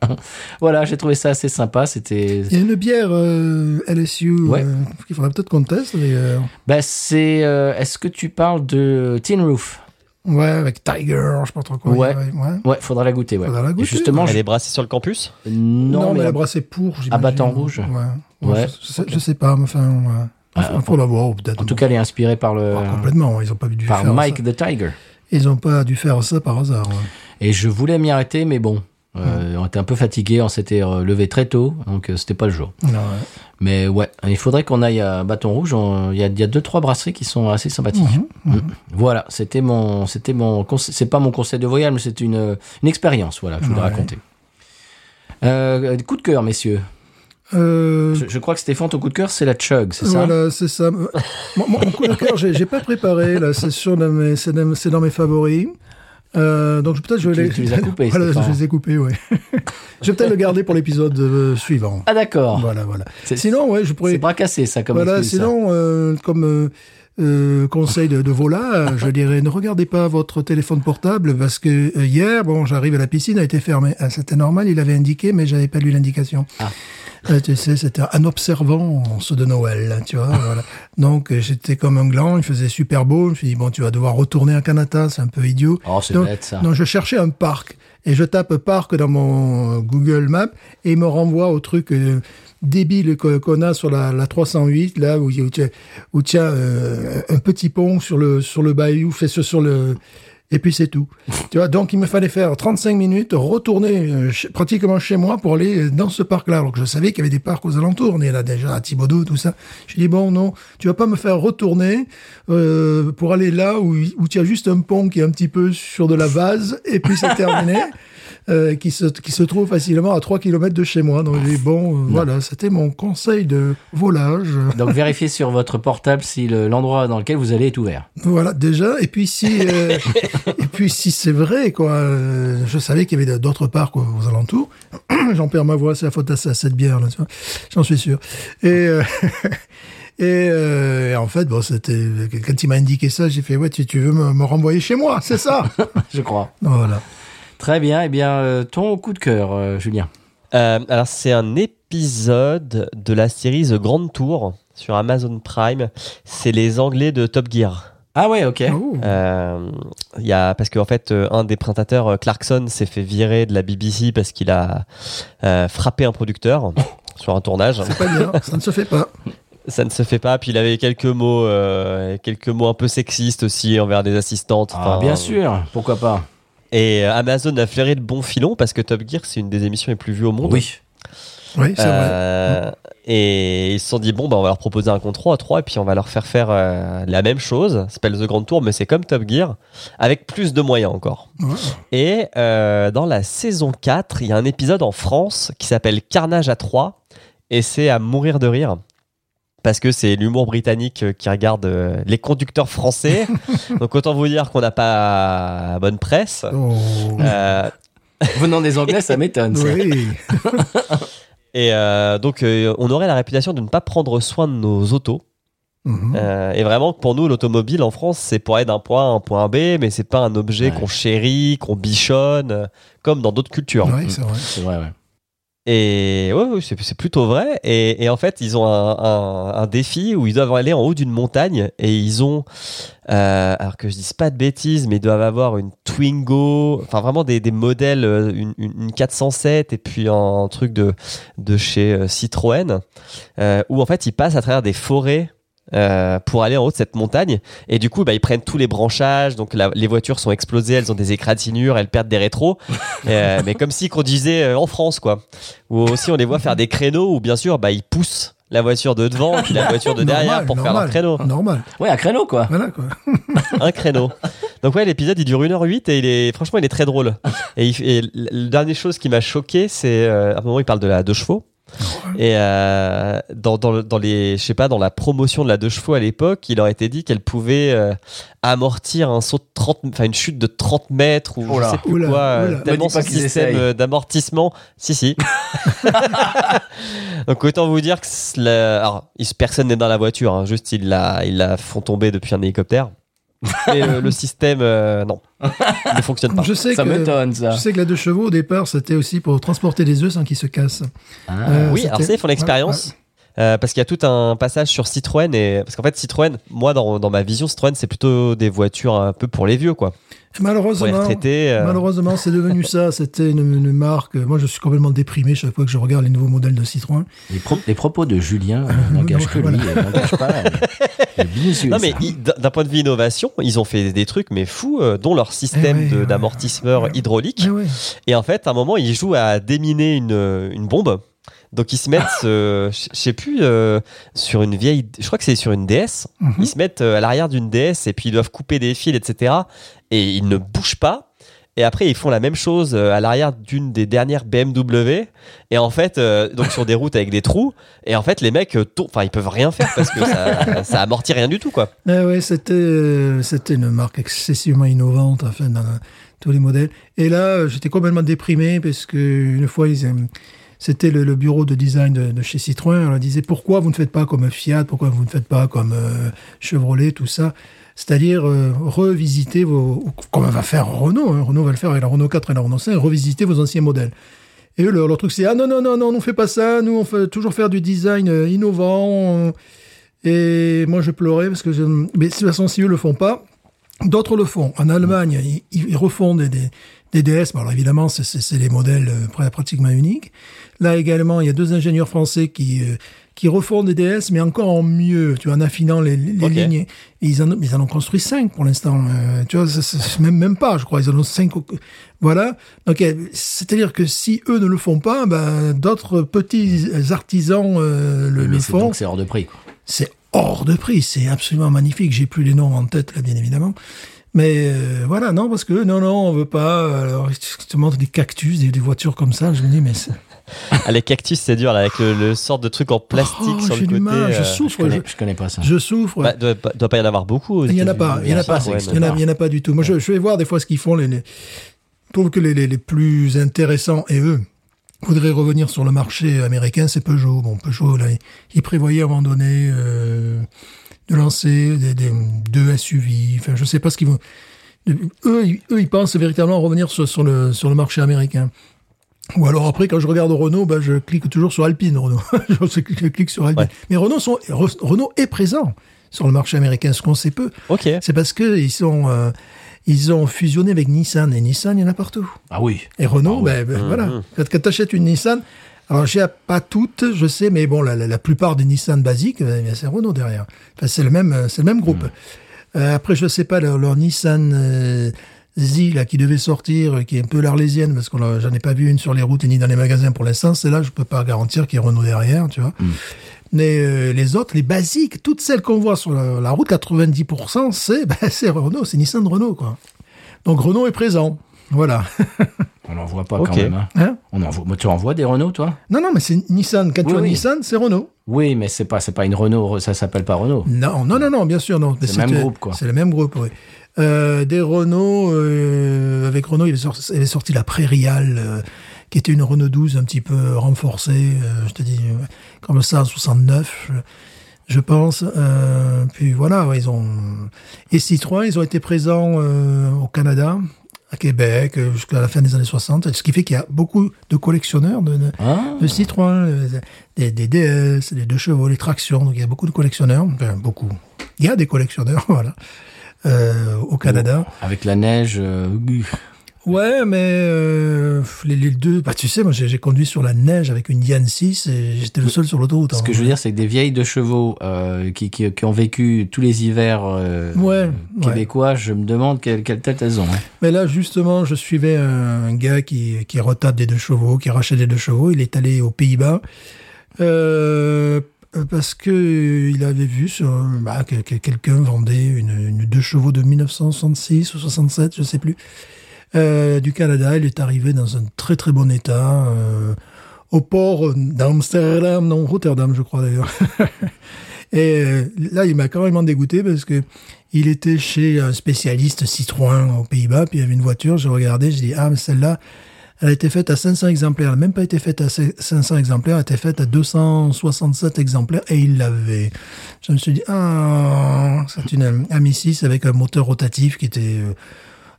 voilà, j'ai trouvé ça assez sympa. C'était, Il y a une bière euh, LSU Ouais. euh, qu'il faudrait peut-être qu'on teste. d'ailleurs. bah, c'est, euh, est-ce que tu parles de Tin Roof? Ouais, avec Tiger, je sais pas trop quoi. Ouais. ouais. ouais. Ouais, faudra la goûter, ouais. Faudra la goûter, justement, Elle je- est brassée sur le campus? Non, mais mais la brasse est pour. À bâton rouge Ouais. Ouais. Je, je sais, je sais pas, mais enfin. ouais. Il faut l'avoir, peut-être. En tout cas, elle est inspirée par le Ah, complètement. Ils ont pas dû par faire Mike ça. the Tiger. Ils ont pas dû faire ça par hasard. Et je voulais m'y arrêter, mais bon, euh, on était un peu fatigué, on s'était levé très tôt, donc euh, c'était pas le jour. Non, ouais. Mais ouais, il faudrait qu'on aille à Bâton Rouge. on- Il y a, il y a deux trois brasseries qui sont assez sympathiques. Mhm, Mm. Voilà, c'était mon, c'était mon, c'est pas mon conseil de voyage, mais c'est une, une expérience. Voilà, que je voulais raconter. Euh, coup de cœur, messieurs. Euh, Je, je crois que Stéphane, ton coup de cœur, c'est la Chug, c'est ça? Voilà, c'est ça. Mon, coup de cœur, j'ai pas préparé. Là, c'est dans, c'est dans mes favoris. Euh, donc peut-être je vais Tu- tu les as coupés, Voilà, je les ai coupés, ouais. je vais peut-être le garder pour l'épisode euh, suivant. Ah d'accord. Voilà, voilà. C'est- Sinon, ouais, je C'est pourrais. bras cassé, ça, comme Voilà, excuse, sinon, euh, comme euh, euh, conseil de, de volage, je dirais ne regardez pas votre téléphone portable parce que euh, hier, bon, j'arrive à la piscine, a été fermée. Ah, C'était normal, il avait indiqué, mais j'avais pas lu l'indication. Ah. Euh, tu sais, c'était un observance de Noël, tu vois. voilà. Donc euh, j'étais comme un gland, il faisait super beau. Je me suis dit bon, tu vas devoir retourner à Canada, c'est un peu idiot. Oh, c'est Donc- bête, ça. Non, je cherchais un parc et je tape parc dans mon euh, Google Maps et il me renvoie au truc euh, débile qu'on a sur la, la 308 là où, où où as, euh, un petit pont sur le sur le bayou fait sur, sur le et puis c'est tout. tu vois, donc il me fallait faire 35 minutes, retourner euh, pratiquement chez moi pour aller dans ce parc-là. Alors que je savais qu'il y avait des parcs aux alentours. On est là déjà à Thibaudot, tout ça. Je dis bon, non, tu vas pas me faire retourner euh, pour aller là où, où tu as juste un pont qui est un petit peu sur de la vase et puis c'est terminé. euh, qui, se, qui se trouve facilement à 3 km de chez moi. Donc, bon, euh, voilà, c'était mon conseil de volage. Donc vérifiez sur votre portable si le- l'endroit dans lequel vous allez est ouvert. Voilà, déjà. Et puis si, euh, et puis si c'est vrai, quoi, je savais qu'il y avait d'autres parcs aux, aux alentours. J'en perds ma voix, c'est la faute à, ça- à cette bière, là. J'en suis sûr. Et, et, euh, et en fait, bon, c'était, quand il m'a indiqué ça, j'ai fait, ouais, tu, tu veux me, me renvoyer chez moi, c'est ça? Je crois. voilà. Très bien. Eh bien, euh, ton coup de cœur, euh, Julien. Euh, alors, c'est un épisode de la série The Grand Tour sur Amazon Prime. C'est les Anglais de Top Gear. Ah ouais, ok. Euh, il y a, parce qu'en fait, euh, un des présentateurs, Clarkson, s'est fait virer de la BBC parce qu'il a euh, frappé un producteur sur un tournage. C'est pas bien, ça ne se fait pas. Ça ne se fait pas. Puis il avait quelques mots, euh, quelques mots un peu sexistes aussi envers des assistantes. Ah, bien sûr. Pourquoi pas? Et euh, Amazon a flairé le bon filon parce que Top Gear, c'est une des émissions les plus vues au monde. Oui. Oui, c'est vrai. Euh, Et ils se sont dit, bon, bah, on va leur proposer un contrat à 3 et puis on va leur faire faire euh, la même chose. Ça s'appelle The Grand Tour, mais c'est comme Top Gear, avec plus de moyens encore. Ouais. Et euh, dans la saison 4, il y a un épisode en France qui s'appelle Carnage à 3 et c'est à mourir de rire. Parce que c'est l'humour britannique euh, qui regarde euh, les conducteurs français. Donc autant vous dire qu'on n'a pas bonne presse. Oh. Euh, Venant des Anglais, ça m'étonne. Oui. et euh, donc euh, on aurait la réputation de ne pas prendre soin de nos autos. Mhm. Euh, et vraiment, pour nous, l'automobile en France, c'est pour aller d'un point A à un point B, mais c'est pas un objet Ouais. qu'on chérit, qu'on bichonne, comme dans d'autres cultures. Oui, c'est vrai. Ouais. Et ouais, c'est plutôt vrai. Et, en fait, ils ont un, défi où ils doivent aller en haut d'une montagne et ils ont, euh, alors que je dise pas de bêtises, mais ils doivent avoir une Twingo, enfin vraiment des, modèles, euh, une, une, une 407 et puis un, truc de, de chez euh, Citroën, où en fait ils passent à travers des forêts. Euh, pour aller en haut de cette montagne et du coup bah, ils prennent tous les branchages donc la- les voitures sont explosées elles ont des égratignures elles perdent des rétros Euh, mais comme si qu'on disait euh, en France quoi ou aussi on les voit faire des créneaux où bien sûr bah, ils poussent la voiture de devant puis la voiture de derrière Normal, pour faire leur normal. créneau. Normal. Ouais, un créneau, quoi. Voilà, quoi. Un créneau. Donc ouais, l'épisode il dure 1h08 et il est franchement il est très drôle. Et, il- et la dernière chose qui m'a choqué, c'est euh, à un moment il parle de la deux chevaux. Et euh, dans, dans, le- dans les, je sais pas, dans la promotion de la deux chevaux à l'époque, il aurait été dit qu'elle pouvait euh, amortir un saut de 30, enfin une chute de 30 mètres ou Oula. je sais plus Oula, quoi, euh, oula. tellement son système d'amortissement. Si si. Donc autant vous dire que la- alors, personne n'est dans la voiture, hein, juste ils la, ils la font tomber depuis un hélicoptère. Et le, le système, euh, non, il ne fonctionne pas. Je sais Ça que, m'étonne, ça. je sais que la deux chevaux, au départ, c'était aussi pour transporter des œufs sans qu'ils se cassent. Ah. Euh, Oui, alors ça, ils font l'expérience. Euh, parce qu'il y a tout un passage sur Citroën et parce qu'en fait Citroën, moi dans, dans ma vision Citroën c'est plutôt des voitures un peu pour les vieux quoi. Malheureusement, euh, malheureusement, c'est devenu ça. C'était une, une marque. Moi, je suis complètement déprimé chaque fois que je regarde les nouveaux modèles de Citroën. Les, pro- les propos de Julien euh, n'engagent que lui, n'engagent pas euh. Non mais d'un point de vue innovation, ils ont fait des trucs mais fous, euh, dont leur système Eh ouais, de- ouais. d'amortisseur hydraulique. Ah ouais. Et en fait, à un moment, ils jouent à déminer une, une bombe. Donc ils se mettent, euh, je sais plus, euh, sur une vieille, je crois que c'est sur une DS. Mhm. Ils se mettent euh, à l'arrière d'une DS et puis ils doivent couper des fils, etc. Et ils ne bougent pas. Et après, ils font la même chose euh, à l'arrière d'une des dernières BMW. Et en fait, euh, donc sur des routes avec des trous. Et en fait, les mecs, enfin, ils peuvent rien faire parce que ça, ça amortit rien du tout, quoi. Ah ouais, c'était c'était une marque excessivement innovante, enfin dans tous les modèles. Et là, j'étais complètement déprimé parce que une fois, ils, c'était le, bureau de design de, chez Citroën. On disait pourquoi vous ne faites pas comme Fiat, pourquoi vous ne faites pas comme euh, Chevrolet, tout ça? C'est-à-dire euh, revisiter vos, comme va faire Renault. hein. Renault va le faire avec la Renault 4 et la Renault 5, revisiter vos anciens modèles. Et eux, leur, truc, c'est ah non non non non, on fait pas ça. Nous, on fait toujours faire du design euh, innovant. et moi, je pleurais parce que. Mais de toute façon, si eux le font pas, d'autres le font. En Allemagne, ils, refont des, des DS. Bon, alors évidemment, c'est- des modèles euh, pr- pratiquement uniques. Là également, il y a deux ingénieurs français qui euh, qui refont des DS, mais encore en mieux, tu vois, en affinant les, les lignes. Et ils en, ont- ils en ont construit cinq pour l'instant. euh, tu vois, même même pas, je crois. Ils en ont cinq. Voilà. Donc, euh, c'est-à-dire que si eux ne le font pas, ben, d'autres petits artisans euh, le, Mais le font c'est hors de prix. c'est hors de prix, c'est absolument magnifique. J'ai plus les noms en tête là, bien évidemment. Mais euh, voilà, non, parce que non, non, on veut pas. Alors, ils te montrent des cactus, des, des voitures comme ça. Je me dis, mais Ah, les cactus, c'est dur, là, avec le, le sort de truc en plastique Oh, sur le côté. mal, je euh, Je souffre. connais, Je, je connais pas ça. je souffre. Bah, doit, pas- doit pas y en avoir beaucoup. il y en a pas, il y en a pas, ouais, il y en a, rare. il y en a pas du tout. Moi, je, je vais voir des fois ce qu'ils font. Les, les, je trouve que les, les, les plus intéressants et eux voudraient revenir sur le marché américain, c'est Peugeot. Bon, Peugeot, là, ils- ils prévoyaient à un moment donné euh, de lancer des, des deux SUV. Enfin, je sais pas ce qu'ils vont. Eux, ils- eux, ils pensent véritablement revenir sur, sur le sur le marché américain. Ou alors après, quand je regarde Renault, bah, je clique toujours sur Alpine, Renault. je clique- sur Alpine. Ouais. Mais Renault, sont, Re- Renault est présent sur le marché américain, ce qu'on sait peu. Ok. C'est parce que ils sont, euh, ils ont fusionné avec Nissan et Nissan, il y en a partout. Ah oui. Et Renault, Ah ben, ben, voilà. Quand, quand tu achètes une Nissan, alors j'ai pas toutes, je sais, mais bon, la, la, la plupart des Nissan basiques, c'est Renault derrière. Enfin, c'est le même, c'est le même groupe. Euh, après, je sais pas leur, leur Nissan euh, Z là qui devait sortir, euh, qui est un peu l'arlésienne parce l'a- j'en ai pas vu une sur les routes et ni dans les magasins pour l'instant. C'est là, je peux pas garantir qu'il y ait Renault derrière, tu vois. Mais euh, les autres, les basiques, toutes celles qu'on voit sur la, la route, 90%, c'est ben, c'est Renault, c'est Nissan de Renault, quoi. Donc Renault est présent. Voilà. On n'en voit pas quand même. hein. Hein On en voit, moi, tu en vois des Renault, toi? Non, non, mais c'est Nissan. Quand Oui, tu vois oui. Nissan, c'est Renault. Oui, mais c'est pas, c'est pas une Renault. Ça s'appelle pas Renault. Non, non, non, non, bien sûr, non. C'est le même groupe, quoi. C'est le même groupe, oui. Euh, des Renault, euh, avec Renault, il est sorti, il est sorti la Prairial, euh, qui était une Renault 12 un petit peu renforcée, euh, je te dis, comme ça, en 69, je, je pense. Euh, puis voilà, ouais, ils ont... Et Citroën, ils ont été présents euh, au Canada, à Québec, euh, jusqu'à la fin des années 60, ce qui fait qu'il y a beaucoup de collectionneurs de, de, Ah, de Citroën, euh, des, des DS, des deux chevaux, les tractions. Donc il y a beaucoup de collectionneurs. Enfin, beaucoup. Il y a des collectionneurs, voilà. Euh, au Canada. avec la neige. euh, Ouais, mais euh, les, les deux, bah tu sais, moi j'ai conduit sur la neige avec une Diane 6 et j'étais le seul sur l'autoroute. Ce hein. que je veux dire, c'est que des vieilles de chevaux euh, qui, qui, qui ont vécu tous les hivers euh, Ouais, ouais. québécois, je me demande quelle, quelle tête elles ont. hein. Mais là, justement, je suivais un gars qui, qui retape des deux chevaux, qui rachète des deux chevaux. Il est allé aux Pays-Bas euh, parce que il avait vu sur, bah, que, que quelqu'un vendait une, une deux chevaux de 1966 ou 67, je sais plus, euh, du Canada. Il est arrivé dans un très très bon état. euh, au port d'Amsterdam, non, Rotterdam, je crois d'ailleurs. Et euh, là, il m'a carrément dégoûté parce que il était chez un spécialiste Citroën aux Pays-Bas, puis il y avait une voiture, j'ai regardé, j'ai dit, ah, mais celle-là, elle a été faite à 500 exemplaires. Elle n'a même pas été faite à 500 exemplaires, elle a été faite à 267 exemplaires, et il l'avait. Je me suis dit, ah, c'est une Ami6 avec un moteur rotatif qui était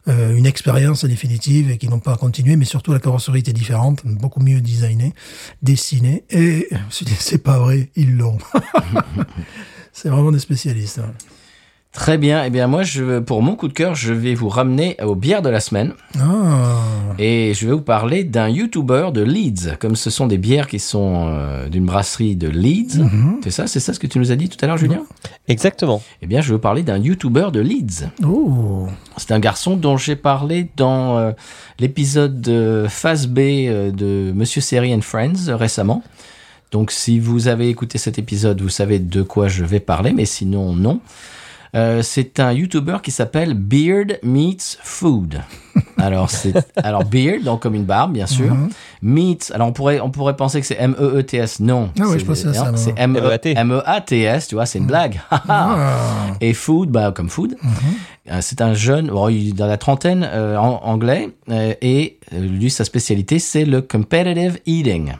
euh, une expérience définitive et qui n'ont pas continué, mais surtout la carrosserie était différente, beaucoup mieux designée, dessinée, et je me suis dit, c'est pas vrai, ils l'ont. c'est vraiment des spécialistes. hein. Très bien. Eh bien, moi, je, pour mon coup de cœur, je vais vous ramener aux bières de la semaine. Ah, Et je vais vous parler d'un YouTuber de Leeds. Comme ce sont des bières qui sont euh, d'une brasserie de Leeds. C'est ça C'est ça ce que tu nous as dit tout à l'heure, Julien? Exactement. Eh bien, je vais vous parler d'un YouTuber de Leeds. oh, C'est un garçon dont j'ai parlé dans euh, l'épisode de Phase B euh, de Monsieur Seri and Friends euh, récemment. Donc si vous avez écouté cet épisode, vous savez de quoi je vais parler, mais sinon non. Euh, c'est un YouTuber qui s'appelle Beard Meets Food. Alors c'est alors Beard donc comme une barbe bien sûr. Meets alors on pourrait on pourrait penser que c'est M E E T S non. Ah oui, C'est- je pensais à ça. C'est M E E A T S tu vois c'est une blague. ah, Et food, bah, comme food. Euh, C'est un jeune, bon, il est dans la trentaine, euh, en- anglais, euh, et lui, sa spécialité, c'est le competitive eating.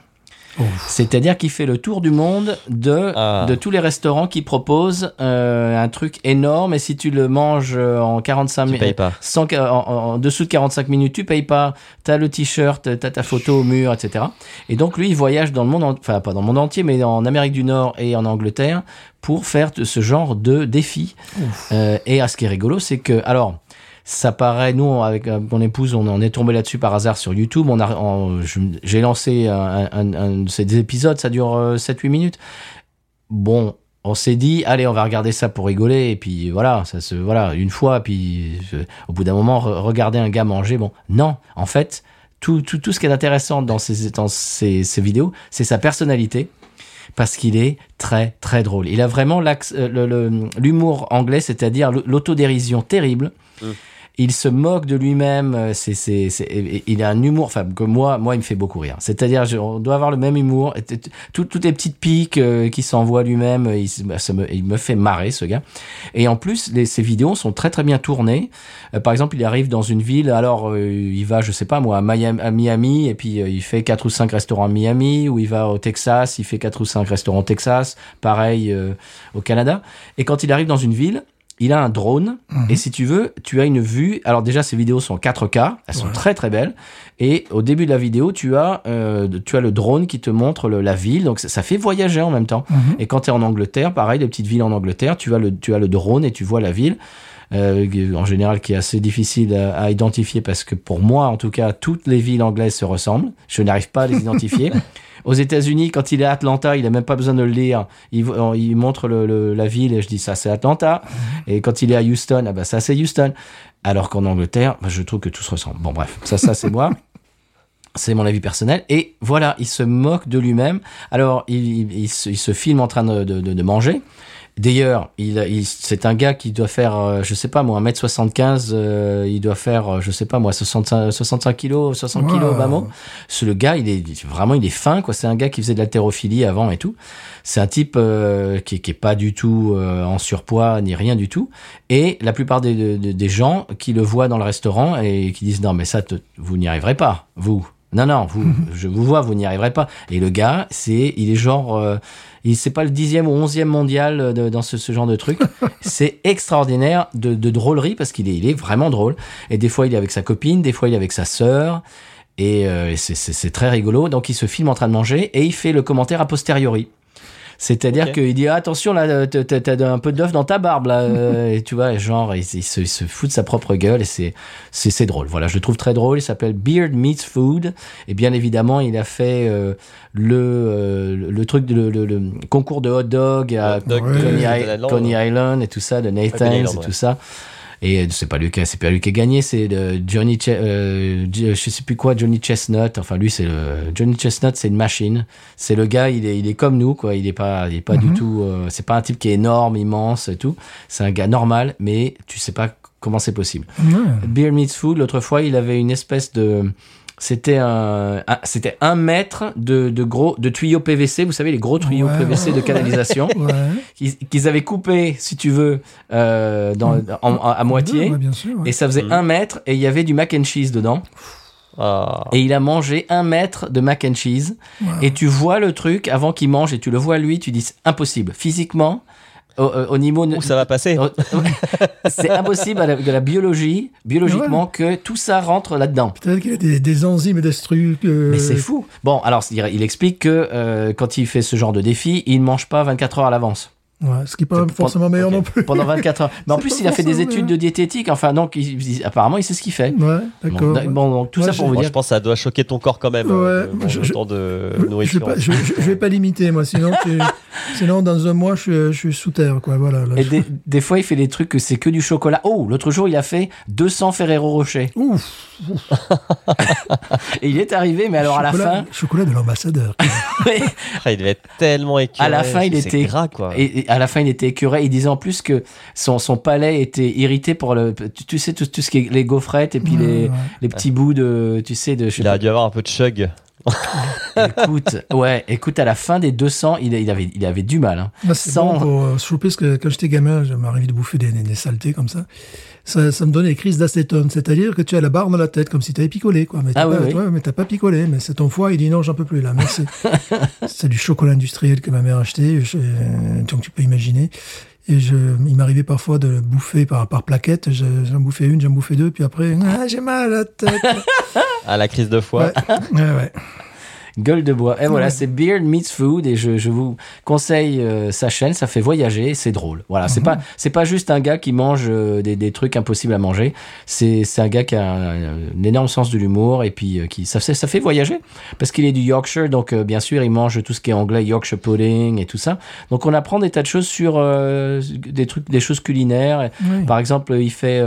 C'est-à-dire qu'il fait le tour du monde de, Ah. de tous les restaurants qui proposent euh, un truc énorme, et si tu le manges euh, en 45 Tu minutes, payes pas. sans, en, en- en dessous de 45 minutes, tu payes pas, t'as le t-shirt, t'as ta photo au mur, etc. Et donc lui, il voyage dans le monde, en- enfin pas dans le monde entier, mais en Amérique du Nord et en Angleterre pour faire ce genre de défi. Euh, et à ce qui est rigolo, c'est que, alors, ça paraît, nous, avec euh, mon épouse, on en est tombé là-dessus par hasard sur YouTube. J'ai lancé un, un, ces épisodes, ça dure euh, 7-8 minutes. Bon, on s'est dit, allez, on va regarder ça pour rigoler, et puis voilà, ça se, voilà, une fois, puis euh, au bout d'un moment, re- regarder un gars manger, bon, non, en fait, tout, tout, tout ce qui est intéressant dans ces, ces, vidéos, c'est sa personnalité, parce qu'il est très, très drôle. Il a vraiment euh, l'humour anglais, c'est-à-dire l'autodérision terrible. Il se moque de lui-même. euh, C'est, c'est, il a un humour, enfin que moi, moi, il me fait beaucoup rire. C'est-à-dire, on doit avoir le même humour. Tout- toutes les petites piques euh, qu'il s'envoie lui-même, euh, il, bah, me, il me fait marrer ce gars. Et en plus, les, ces vidéos sont très très bien tournées. Euh, par exemple, il arrive dans une ville, alors il va, je sais pas moi, à Miami, à Miami, et puis il fait quatre ou cinq restaurants à Miami, ou il va au Texas, il fait quatre ou cinq restaurants au Texas, pareil au Canada. Et quand il arrive dans une ville, il a un drone, et si tu veux, tu as une vue. Alors déjà, ces vidéos sont en 4K, elles sont Ouais. très très belles. Et au début de la vidéo, tu as, euh, tu as le drone qui te montre le- la ville, donc ça, ça fait voyager en même temps. Mhm. Et quand tu es en Angleterre, pareil, les petites villes en Angleterre, tu as le, tu as le drone et tu vois la ville. euh, en général qui est assez difficile à, à identifier parce que pour moi, en tout cas, toutes les villes anglaises se ressemblent. Je n'arrive pas à les identifier. Aux États-Unis, quand il est à Atlanta, il a même pas besoin de le lire. Il, il montre le, le- la ville et je dis ça c'est Atlanta. Et quand il est à Houston, ah bah ça c'est Houston. Alors qu'en Angleterre, bah, je trouve que tout se ressemble. Bon bref, ça ça c'est moi. C'est mon avis personnel. Et voilà, il se moque de lui-même. Alors, il, il- il se, il se filme en train de, de- de- de manger. D'ailleurs, il, il- c'est un gars qui doit faire, euh, je sais pas moi, 1m75, euh, il doit faire, euh, je sais pas moi, 65, 65 kilos, 60 Wow. kilos, vraiment. C'est le gars, il est vraiment, il est fin, quoi. C'est un gars qui faisait de l'haltérophilie avant et tout. C'est un type euh, qui, qui est pas du tout euh, en surpoids ni rien du tout. Et la plupart des, des, des gens qui le voient dans le restaurant et qui disent non mais ça, te- vous n'y arriverez pas, vous. Non non, vous, je vous vois, vous n'y arriverez pas. Et le gars, c'est, il est genre, euh, il c'est pas le dixième ou onzième mondial de- dans ce, ce genre de truc. c'est extraordinaire de, de drôlerie parce qu'il est, il est vraiment drôle. Et des fois il est avec sa copine, des fois il est avec sa sœur. Et euh, c'est- c'est c'est très rigolo. Donc il se filme en train de manger et il fait le commentaire a posteriori. C'est-à-dire qu'il dit ah, attention là, t'as- t'as un peu d'œuf dans ta barbe là, euh, et tu vois, genre il, il se, il se fout de sa propre gueule et c'est c'est c'est drôle. Voilà, je le trouve très drôle. Il s'appelle Beard Meets Food et bien évidemment il a fait euh, le, euh, le truc de, le, le- le concours de hot dog à Hot dog de Coney, I- Island. Coney Island et tout ça, de Nathan's et tout ça. Et euh, c'est pas lui qui a, c'est pas lui qui a gagné, c'est de Johnny, Che- euh, J- je sais plus quoi, Johnny Chestnut. Enfin, lui, c'est le Johnny Chestnut, c'est une machine. C'est le gars, il est, il est comme nous, quoi. Il est pas, il est pas du tout. euh, c'est pas un type qui est énorme, immense et tout. C'est un gars normal, mais tu sais pas comment c'est possible. Beer Meets Food, l'autre fois, il avait une espèce de. C'était un, un- c'était un mètre de, de gros de tuyaux PVC, vous savez les gros tuyaux Ouais. PVC de canalisation Ouais. qu'ils avaient coupé, si tu veux, euh, dans, en- en- à moitié. Ouais, bien sûr. ouais. Et ça faisait Mhm. un mètre et il y avait du mac and cheese dedans. Ah. Et il a mangé un mètre de mac and cheese. Ouais. Et tu vois le truc avant qu'il mange et tu le vois lui, tu dis c'est impossible. Physiquement, au, au- au niveau. Où ça va passer c'est impossible avec de la biologie, biologiquement, que tout ça rentre là-dedans. Peut-être qu'il a des, des enzymes destrues. euh, Mais c'est fou. Bon, alors il, il explique que euh, quand il fait ce genre de défi, il ne mange pas 24 heures à l'avance. Ouais, ce qui n'est pas forcément meilleur Ok. non plus. Pendant 24 heures. Mais en plus, il a fait des études de diététique. Enfin, donc, il- il- apparemment, il sait ce qu'il fait. Ouais, Bon, d'accord. d'ac- bon, donc, tout Ouais, ça pour vous Moi, dire. je pense que ça doit choquer ton corps quand même. Ouais, euh, manger je- je- de vais pas, je, je- je vais pas limiter, moi, sinon, tu- sinon dans un mois, je suis, je suis sous terre, quoi. Voilà. là, Et je- des, des fois, il fait des trucs que c'est que du chocolat. Oh, l'autre jour, il a fait 200 Ferrero Rocher. Ouf, Et il est arrivé, mais alors à la fin, chocolat de l'ambassadeur. Ah, il devait être tellement écœuré. À la fin, il était- gras, quoi. et à la fin, il était écœuré. Il disait en plus que son, son palais était irrité pour le, tu, tu sais, tout, tout ce qui est les gaufrettes et puis les, ouais. les petits bouts de, tu sais, de, je Il a dû avoir un peu de chug. écoute, ouais, écoute, à la fin des 200, il, il avait, il avait du mal, hein. C'est Sans- bon pour euh, choper, parce que quand j'étais gamin, je m'arrivais de bouffer des, des, des saletés comme ça. Ça. Ça me donnait des crises d'acétone, c'est-à-dire que tu as la barre dans la tête, comme si tu avais picolé, quoi. Mais t'as Ah pas, oui. ouais, pas picolé, mais c'est ton foie, il dit non, j'en peux plus, là. Mais c'est- c'est du chocolat industriel que ma mère achetait, je, euh, donc tu peux imaginer. Et je, il m'arrivait parfois de bouffer par, par plaquette. Je- J'en bouffais une, j'en bouffais deux, puis après, ah, j'ai mal à la tête. À la crise de foie. ouais, ouais, ouais. Gueule de bois. Et voilà, Ouais. c'est Beard Meets Food et je, je vous conseille euh, sa chaîne. Ça fait voyager, c'est drôle. Voilà, c'est pas c'est pas juste un gars qui mange euh, des, des trucs impossibles à manger. C'est un gars qui a un, un énorme sens de l'humour et puis euh, qui ça fait ça fait voyager parce qu'il est du Yorkshire donc bien sûr il mange tout ce qui est anglais, Yorkshire pudding et tout ça. Donc on apprend des tas de choses sur des trucs, des choses culinaires. Oui. Par exemple, il fait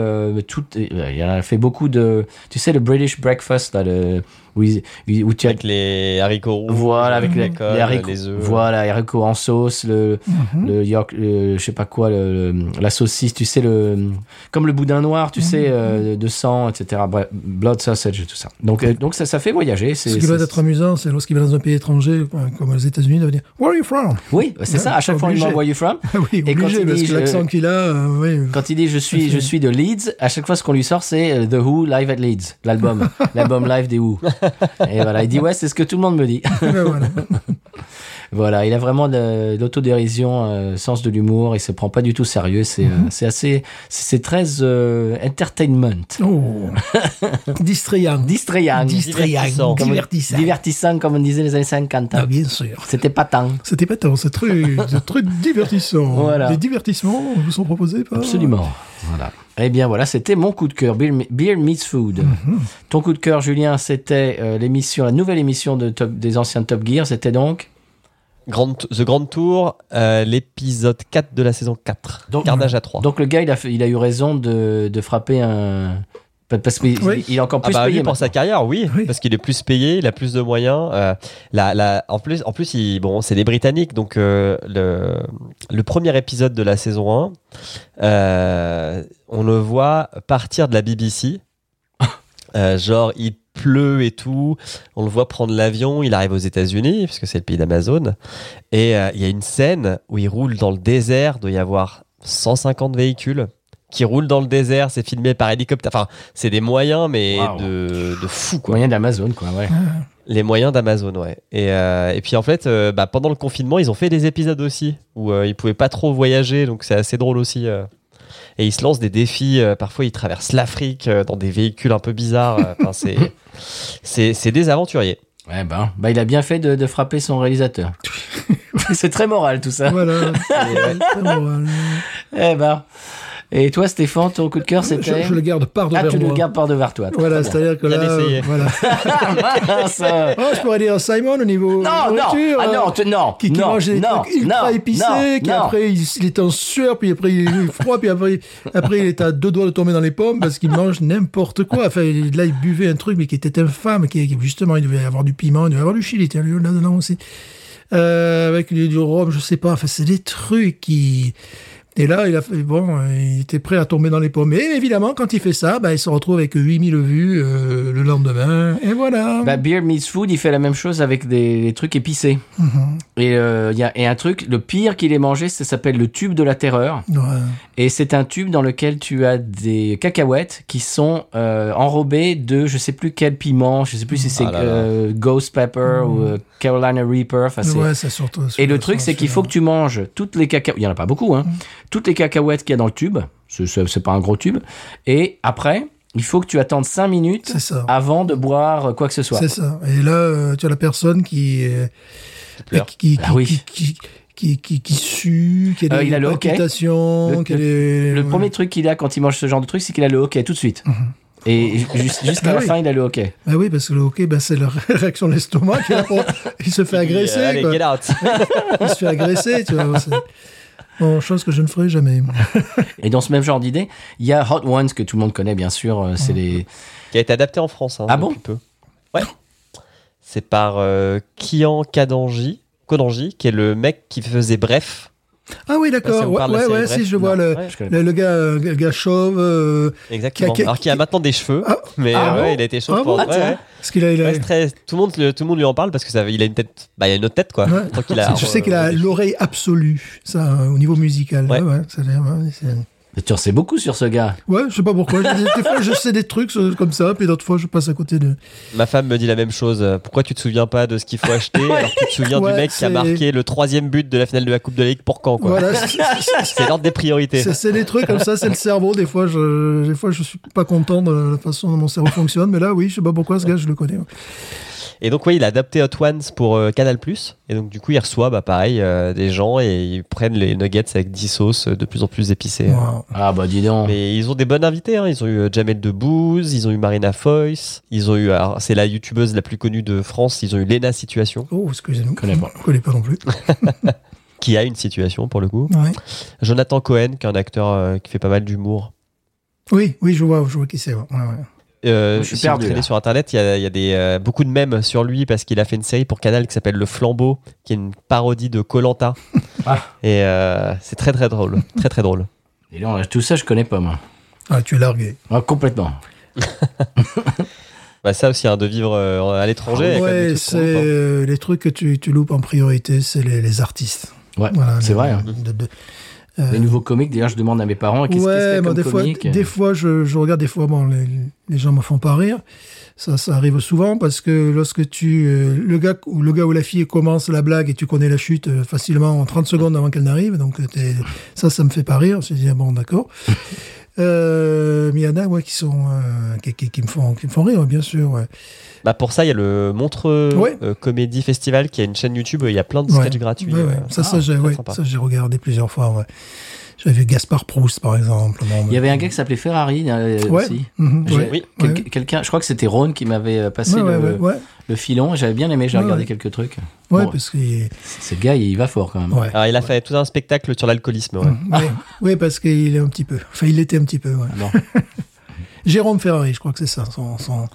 tout, il a fait beaucoup de, tu sais, le British breakfast là, le, où, il- où tu as Avec les haricots rouges. voilà, avec les, les haricots, les œufs. voilà, les haricots en sauce, le, Mhm. le York, le- je sais pas quoi, le, le- la saucisse, tu sais, le, comme le boudin noir, tu sais, euh, de sang, etc. Bref, blood sausage et tout ça. Donc, euh, donc ça, ça fait voyager. Ce qui va c'est- être amusant, c'est lorsqu'il va dans un pays étranger, comme les États-Unis, il va dire Where are you from? Oui, c'est ça. À chaque fois, il Obligé. demande where you from? Ah oui, Et quand obligé, il parce dit, l'accent qu'il a, euh, oui. Quand il dit je suis, je suis de Leeds, à chaque fois, ce qu'on lui sort, c'est The Who Live at Leeds, l'album, l'album live des Who. Et voilà, il dit ouais, c'est ce que tout le monde me dit. Ben voilà. Voilà, il a vraiment de, l'autodérision, euh, sens de l'humour, il se prend pas du tout sérieux, c'est euh, c'est assez, c'est très euh, entertainment, Oh. Distrayant. distrayant, Distrayant. Divertissant. Comme- Divertissant. divertissant comme on disait les années 50. Ah, bien sûr. C'était pas tant. C'était pas tant, c'est très, c'est très divertissant. Voilà. Les divertissements vous sont proposés par. Absolument. Voilà. Eh bien voilà, c'était mon coup de cœur, Beer, Beer Meets Food. Mhm. Ton coup de cœur, Julien, c'était euh, l'émission, la nouvelle émission de Top- des anciens Top Gear. C'était donc? Grand, The Grand Tour, euh, l'épisode 4 de la saison 4. Donc- Carnage à 3. donc le gars, il a, fait- il a eu raison de, de frapper un parce qu'il Oui. il est encore Ah plus bah payé. lui, pour sa carrière, oui, Oui. parce qu'il est plus payé, il a plus de moyens. euh, la, la, en plus, en plus, il, bon, c'est des Britanniques, donc euh, le, le premier épisode de la saison 1, euh, on le voit partir de la BBC. Euh, genre, il pleut et tout. On le voit prendre l'avion. Il arrive aux États-Unis, puisque c'est le pays d'Amazon. Et euh, il y a une scène où il roule dans le désert. Doit y avoir 150 véhicules qui roulent dans le désert. C'est filmé par hélicoptère. Enfin, c'est des moyens, mais de, de fou, quoi. Moyen d'Amazon, quoi, ouais. Les moyens d'Amazon, ouais. Et, euh, et puis en fait, euh, bah, pendant le confinement, ils ont fait des épisodes aussi où euh, ils pouvaient pas trop voyager, donc c'est assez drôle aussi. euh. Et ils se lancent des défis. euh, parfois, ils traversent l'Afrique euh, dans des véhicules un peu bizarres. Enfin, c'est c'est c'est des aventuriers. Ouais, ben, bah, il a bien fait de, de frapper son réalisateur. c'est très moral, tout ça. Voilà. C'est très moral. Eh ben. Et toi, Stéphane, ton coup de cœur, Je, c'était je le garde par Ah, devers tu le gardes par devers toi. Voilà, c'est-à-dire que Bien là, essayé. euh, voilà. Oh, je pourrais dire Simon au niveau Non, non, nourriture, ah hein, non, tu- non, qui, qui non, mange des non, trucs ultra non, épicés, non, qui non. après il, il est en sueur, puis après il est froid, puis après, après il est à deux doigts de tomber dans les pommes parce qu'il mange n'importe quoi. Enfin, là il buvait un truc mais qui était infâme, qui qui- justement il devait y avoir du piment, il devait y avoir du chili, tiens, lui, là-dedans aussi, euh, avec du, du rhum, je sais pas. Enfin, c'est des trucs qui et là, il a fait, bon, euh, il était prêt à tomber dans les pommes. Et évidemment, quand il fait ça, bah, il se retrouve avec 8000 vues euh, le lendemain. Et voilà. Bah, Beer Meets Food, il fait la même chose avec des, des trucs épicés. Mhm. Et euh, il y a et un truc, le pire qu'il ait mangé, ça s'appelle le tube de la terreur. Ouais. Et c'est un tube dans lequel tu as des cacahuètes qui sont euh, enrobées de je sais plus quel piment, je sais plus si c'est Ah là là. euh, Ghost Pepper ou euh, Carolina Reaper. Enfin, c'est- Ouais, ça surtout. Et le truc, c'est qu'il faut que tu manges toutes les cacahuètes. Il y en a pas beaucoup, hein. Toutes les cacahuètes qu'il y a dans le tube. C'est- pas un gros tube. Et après, il faut que tu attendes 5 minutes ça. avant de boire quoi que ce soit. C'est ça. Et là, euh, tu as la personne qui, euh, qui, qui, Ah oui. qui, qui- qui, qui, qui sue, qui a Euh, des a le palpitations, premier truc qu'il a quand il mange ce genre de truc, c'est qu'il a le hockey tout de suite. Et ju- juste- jusqu'à Ah la oui. fin, il a le hockey. Bah oui, parce que le hockey, bah, c'est la réaction de l'estomac. Il se fait agresser. Euh, allez, quoi. get out. Il se fait agresser, tu vois. Bon, chose que je ne ferai jamais. Et dans ce même genre d'idée, il y a Hot Ones que tout le monde connaît, bien sûr. euh, C'est les. qui a été adapté en France. hein, Ah bon peu. Ouais. C'est par euh, Kian Kadanji, Kodanji, qui est le mec qui faisait Bref. Ah oui, d'accord. Ouais, ouais, ouais, si je vois Non. le. Je le, le gars, euh, le gars chauve. euh, Exactement. Qui a- qui- Alors qu'il a maintenant des cheveux, Ah. mais Ah euh, ouais, il a été chauve Ah pour- bon parce qu'il a, il a- très- tout, le monde, le- tout le monde lui en parle parce que ça, il a une tête, bah, il a une autre tête quoi. Tant qu'il a, je sais qu'il a l'oreille absolue, ça, au niveau musical. Ouais. Ouais, ouais, ça Mais Tu en sais beaucoup sur ce gars. ouais, je sais pas pourquoi. des, des fois, je sais des trucs euh, comme ça, puis d'autres fois, je passe à côté de. Ma femme me dit la même chose. Euh, Pourquoi tu te souviens pas de ce qu'il faut acheter alors que tu te souviens Ouais, du mec qui a marqué le troisième but de la finale de la Coupe de la Ligue pour quand quoi. Voilà, c'est- l'ordre des priorités. c'est c'est des trucs comme ça, c'est le cerveau. Des fois, je, des fois, je suis pas content de la façon dont mon cerveau fonctionne, mais là, oui, je sais pas pourquoi ce gars, je le connais. Et donc ouais, il a adapté Hot Ones pour euh, Canal+. Et donc du coup, il reçoit bah, pareil euh, des gens et ils prennent les nuggets avec 10 sauces euh, de plus en plus épicées. Wow. Ah bah dis donc. Mais ils ont des bonnes invités. Hein. Ils ont eu euh, Jamel Debbouze, ils ont eu Marina Foïs, ils ont eu, alors, c'est la youtubeuse la plus connue de France, ils ont eu Lena Situation, Oh, excusez-nous. Je connais pas. Je connais pas non plus. qui a une situation pour le coup. Ouais. Jonathan Cohen, qui est un acteur euh, qui fait pas mal d'humour. Oui, oui, je vois, je vois qui c'est. ouais, ouais. Euh, Je suis si perdu, vous traînez là. sur internet, il y a, il y a des, euh, beaucoup de mèmes sur lui parce qu'il a fait une série pour Canal qui s'appelle Le Flambeau, qui est une parodie de Colanta. Ah. Et euh, c'est très très drôle, très très drôle. Et donc, tout ça, je connais pas, moi. Ah, tu es largué. Ah, complètement. Bah, ça aussi, hein, de vivre euh, à l'étranger. Ouais, c'est hein. euh, les trucs que tu, tu loupes en priorité, c'est les, les artistes. Ouais, Voilà, c'est vrai. hein. de- de- euh, Les nouveaux comiques, d'ailleurs, je demande à mes parents qu'est-ce ouais, qu'est-ce comme des fois, des fois je, je regarde des fois, bon, les, les gens me font pas rire. Ça, ça arrive souvent parce que lorsque tu, euh, le gars ou le gars ou la fille commence la blague et tu connais la chute euh, facilement en 30 secondes avant qu'elle n'arrive, donc euh, ça, ça me fait pas rire. Je dis ah bon, d'accord. euh, mais il y en a ouais, qui sont, euh, qui, qui, qui me font, qui me font rire, bien sûr. Ouais. Bah, pour ça, il y a le Montreux Ouais. euh, Comédie Festival qui a une chaîne YouTube. Il y a plein de sketchs gratuits. Euh, Ça, ah, ça, j'ai regardé plusieurs fois. J'avais vu Gaspard Proust, par exemple. Il y avait un gars qui s'appait Ferrari euh, Ouais. aussi. Mhm, ouais. Oui. quel- Ouais. Quelqu'un, je crois que c'était Ron qui m'avait euh, passé le, ouais, ouais. le filon. J'avais bien aimé, j'ai Ouais, regardé ouais. quelques trucs. Ouais, Bon, parce qu'il Ce gars, il va fort quand même. ouais. Alors, il a fait tout un spectacle sur l'alcoolisme. Ouais. Ouais. Oui, parce qu'il est un petit peu. Enfin, il était un petit peu. Ouais. Ah. Jérôme Ferrari, je crois que c'est ça, son, son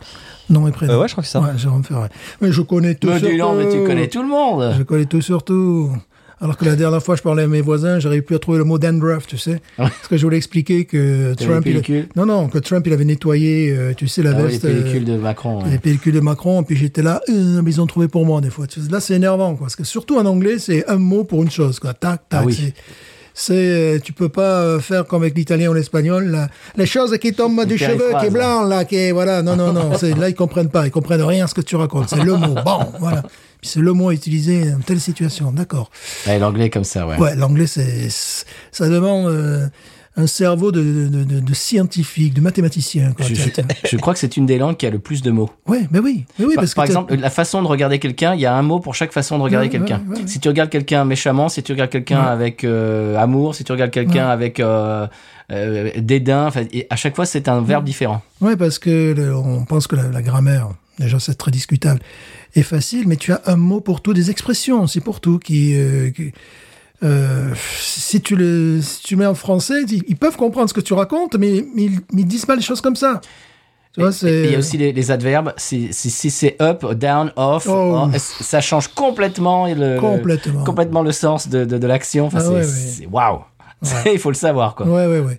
nom et prénom. Euh, ouais, je crois que c'est ça. Ouais, Jérôme Ferrari. Mais je connais tout Mais sur dis donc, mais tu connais tout le monde. Je connais tout sur tout. Alors que la dernière fois, je parlais à mes voisins, j'arrivais plus à trouver le mot dandruff, tu sais. Ouais. Parce que je voulais expliquer que Trump. les il- Non, non, que Trump, il avait nettoyé, euh, tu sais, la Ah les veste. euh, pellicules de Macron. ouais. les pellicules de Macron, puis j'étais là, euh, mais ils ont trouvé pour moi des fois. Là, c'est énervant, quoi. Parce que surtout en anglais, c'est un mot pour une chose, quoi. Tac, tac. Ah oui. c'est- tu peux pas faire comme avec l'italien ou l'espagnol, là. Les choses qui tombent du cheveu, qui est périphrases. blanc, là, qui est, voilà. Non, non, non. c'est, là, ils comprennent pas. Ils comprennent rien à ce que tu racontes. C'est le mot. Bon, voilà. C'est le mot utilisé dans telle situation. D'accord. Ouais, L'anglais comme ça, ouais. Ouais, l'anglais, c'est, ça demande euh, un cerveau de, de, de, de scientifique, de mathématicien, quoi. Je, je- je crois que c'est une des langues qui a le plus de mots. Ouais, mais oui. Mais oui, par parce par que exemple, la façon de regarder quelqu'un, il y a un mot pour chaque façon de regarder Ouais, quelqu'un. ouais, ouais. Si tu regardes quelqu'un méchamment, si tu regardes quelqu'un Ouais. avec euh, amour, si tu regardes quelqu'un Ouais. avec euh, euh, dédain, et à chaque fois c'est un verbe différent. Oui, parce que le- on pense que la, la grammaire, déjà c'est très discutable, est facile, mais tu as un mot pour tout, des expressions aussi pour tout qui... euh, qui- euh, si tu le si tu mets en français, ils, ils peuvent comprendre ce que tu racontes, mais, mais ils, disent pas les choses comme ça. Il y a aussi les, les adverbes. Si, si, si c'est up, down, off, Oh. ça change complètement le, Complètement. complètement le sens de, de, de l'action. Enfin, Ah c'est ouais, ouais. c'est- waouh. Ouais. Il faut le savoir, quoi. Ouais, ouais, ouais.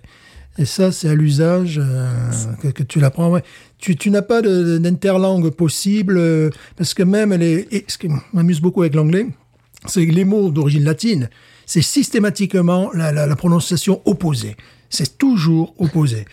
Et ça, c'est à l'usage euh, que, que tu l'apprends. Ouais. Tu, tu n'as pas d'interlangue possible, euh, parce que même les... Et ce qui m'amuse beaucoup avec l'anglais, c'est que les mots d'origine latine, c'est systématiquement la, la, la prononciation opposée. C'est toujours opposé.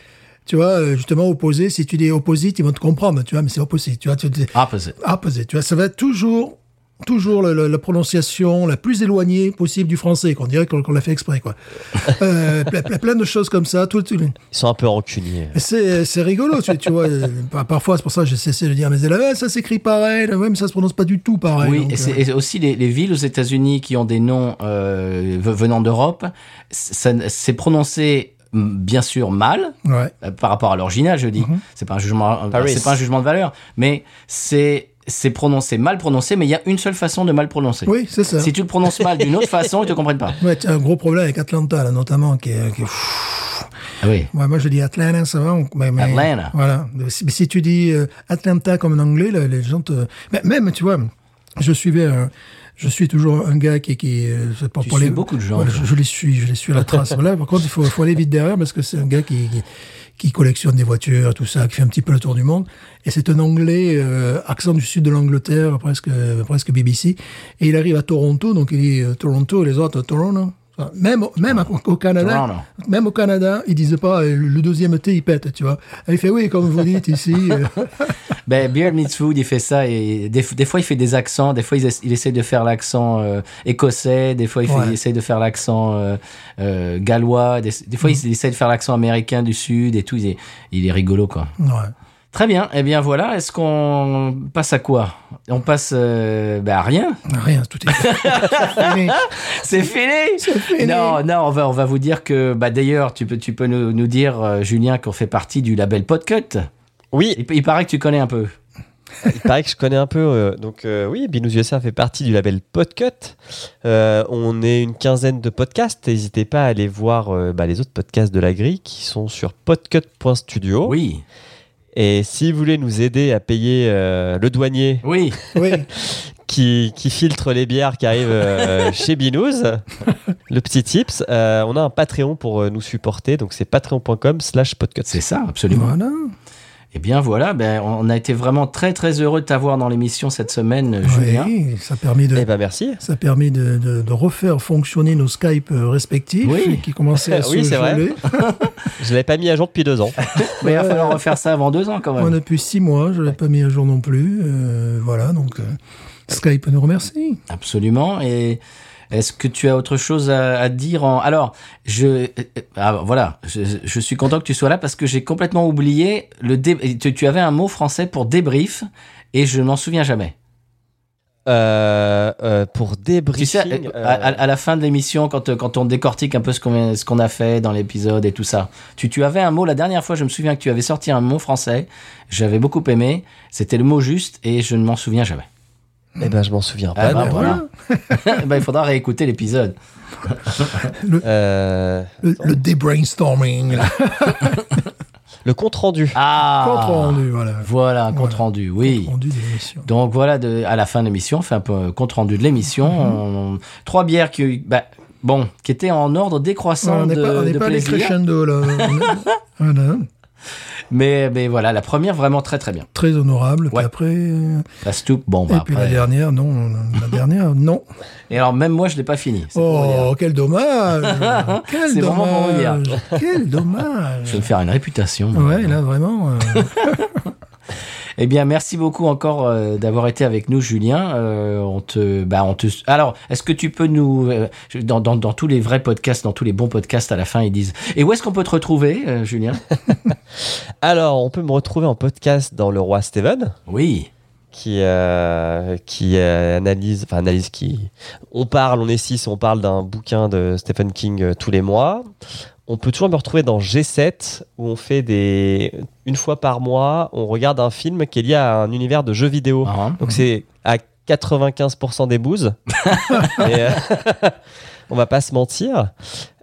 Tu vois, euh, justement, opposé, si tu dis opposite, ils vont te comprendre, tu vois, mais c'est opposé. Tu vois, tu dis que- opposé, tu vois, ça va toujours toujours la, prononciation la plus éloignée possible du français, qu'on dirait qu'on l'a fait exprès, quoi. Euh, ple- ple- plein de choses comme ça. Tout, tout- Ils sont un peu rancuniers. c'est c'est rigolo, tu, tu vois. euh, par- Parfois, c'est pour ça que j'ai cessé de dire à mes élèves, Eh, ça s'écrit pareil, ouais, mais ça se prononce pas du tout pareil. Oui, Donc, et, c'est- euh, et aussi les, les villes aux États-Unis qui ont des noms euh, ve- venant d'Europe, ça- c'est prononcé mm, bien sûr mal ouais. par rapport à l'original, je dis. Mhm. C'est pas un jugement, c'est pas un jugement de valeur, mais c'est c'est prononcé mal prononcé, mais il y a une seule façon de mal prononcer. Oui, c'est ça. Si tu le prononces mal d'une autre façon, ils te comprennent pas. Ouais, tu as un gros problème avec Atlanta, là, notamment, qui est, qui est- Ah oui. Ouais, moi, je dis Atlanta, ça va. on- mais- mais- Atlanta. Voilà. Mais si, mais si tu dis euh, Atlanta comme en anglais, là, les gens te. Mais même, tu vois, je suivais. un- je suis toujours un gars qui. qui euh, pas Tu pour suis les- beaucoup de gens, Voilà, je, je les suis, je les suis à la trace. voilà. Par contre, il faut, faut aller vite derrière parce que c'est un gars qui, qui, qui collectionne des voitures, tout ça, qui fait un petit peu le tour du monde. Et c'est un anglais, euh, accent du sud de l'Angleterre, presque, presque BBC. Et il arrive à Toronto, donc il dit euh, Toronto, et les autres, Toronto. Même, au- même au- au Canada, Toronto. même au Canada, ils disaient pas euh, le deuxième T, il pète, tu vois. Et il fait oui, comme vous dites ici. euh, Ben, Beard Meets Food, il fait ça et des, des fois il fait des accents, des fois il, essa- il essaie de faire l'accent euh, écossais, des fois il, fait- Ouais. il essaie de faire l'accent euh, euh, gallois, des, des fois il essaie de faire l'accent américain du sud et tout. Il est, il est rigolo quoi. ouais. Très bien, eh bien voilà, est-ce qu'on passe à quoi? On passe euh, ben, à rien Rien, tout est fini. C'est fini fini. Non, non, on va, on va vous dire que, bah d'ailleurs, tu peux, tu peux nous, nous dire, euh, Julien, qu'on fait partie du label Podcut. Oui, Il, il paraît que tu connais un peu. il paraît que je connais un peu. euh, donc euh, oui, Binous USA fait partie du label Podcut. Euh, on est une quinzaine de podcasts. N'hésitez pas à aller voir euh, bah, les autres podcasts de la grille qui sont sur podcut.studio. Oui, Et si vous voulez nous aider à payer euh, le douanier oui. Oui, qui, qui filtre les bières qui arrivent euh, chez Binous, le petit tips, euh, on a un Patreon pour euh, nous supporter. Donc c'est patreon.com slash podcut. C'est ça, absolument. voilà. Eh bien voilà, ben, on a été vraiment très très heureux de t'avoir dans l'émission cette semaine, euh, Julien. Oui, ça a permis de. Eh ben merci. Ça a permis de, de, de refaire fonctionner nos Skype euh, respectifs Oui. qui commençaient à Oui, se vrai. geler. Je l'avais pas mis à jour depuis deux ans. Mais il va falloir refaire ça avant deux ans quand Moi, même. depuis six mois, je ne l'ai pas mis à jour non plus. Euh, voilà, donc euh, Skype nous remercie. Absolument. Et est-ce que tu as autre chose à, à dire en... Alors, je, euh, ah, voilà, je, je suis content que tu sois là parce que j'ai complètement oublié le dé... tu, tu avais un mot français pour débrief et je m'en souviens jamais. Euh, euh, pour débriefing. Tu sais, euh, à, à- à la fin de l'émission, quand, quand on décortique un peu ce qu'on ce qu'on a fait dans l'épisode et tout ça, tu, tu avais un mot, la dernière fois, je me souviens que tu avais sorti un mot français, j'avais beaucoup aimé, c'était le mot juste et je ne m'en souviens jamais. Eh ben, je m'en souviens Ah pas. bah, non. voilà. Ben, il faudra réécouter l'épisode. Euh, Le, le débrainstorming. là. le compte rendu. Ah Compte rendu, voilà. Voilà, un compte Voilà. rendu, oui. Compte rendu de l'émission. Donc voilà, de, à la fin de l'émission, on fait un peu un compte rendu de l'émission. Mhm. On- Trois bières qui, bah, bon, qui étaient en ordre décroissant on n'est de, pas, on n'est de pas allé plaisir. crescendo, là. Voilà. Mais, mais voilà, la première vraiment très très bien. Très honorable. Puis Ouais. après, euh, La Stoup, bon, et bah puis la après. dernière, non. La dernière, non. Et alors même moi, je l'ai pas fini. Oh, quel dommage Quel vraiment dommage Quel dommage Je vais me faire une réputation. Ouais, là, vraiment. euh, Eh bien, merci beaucoup encore euh, d'avoir été avec nous, Julien. Euh, on te, bah, on te. Alors, est-ce que tu peux nous, euh, dans, dans, dans tous les vrais podcasts, dans tous les bons podcasts, à la fin, ils disent. Et où est-ce qu'on peut te retrouver, Julien? Alors, on peut me retrouver en podcast dans Le Roi Steven, Oui. qui, euh, qui euh, analyse, enfin analyse qui, on parle, on est six, on parle d'un bouquin de Stephen King euh, tous les mois. On peut toujours me retrouver dans G7 où on fait des, une fois par mois, on regarde un film qui est lié à un univers de jeux vidéo. Ah, Donc c'est à 95% des bouses. Euh, on va pas se mentir.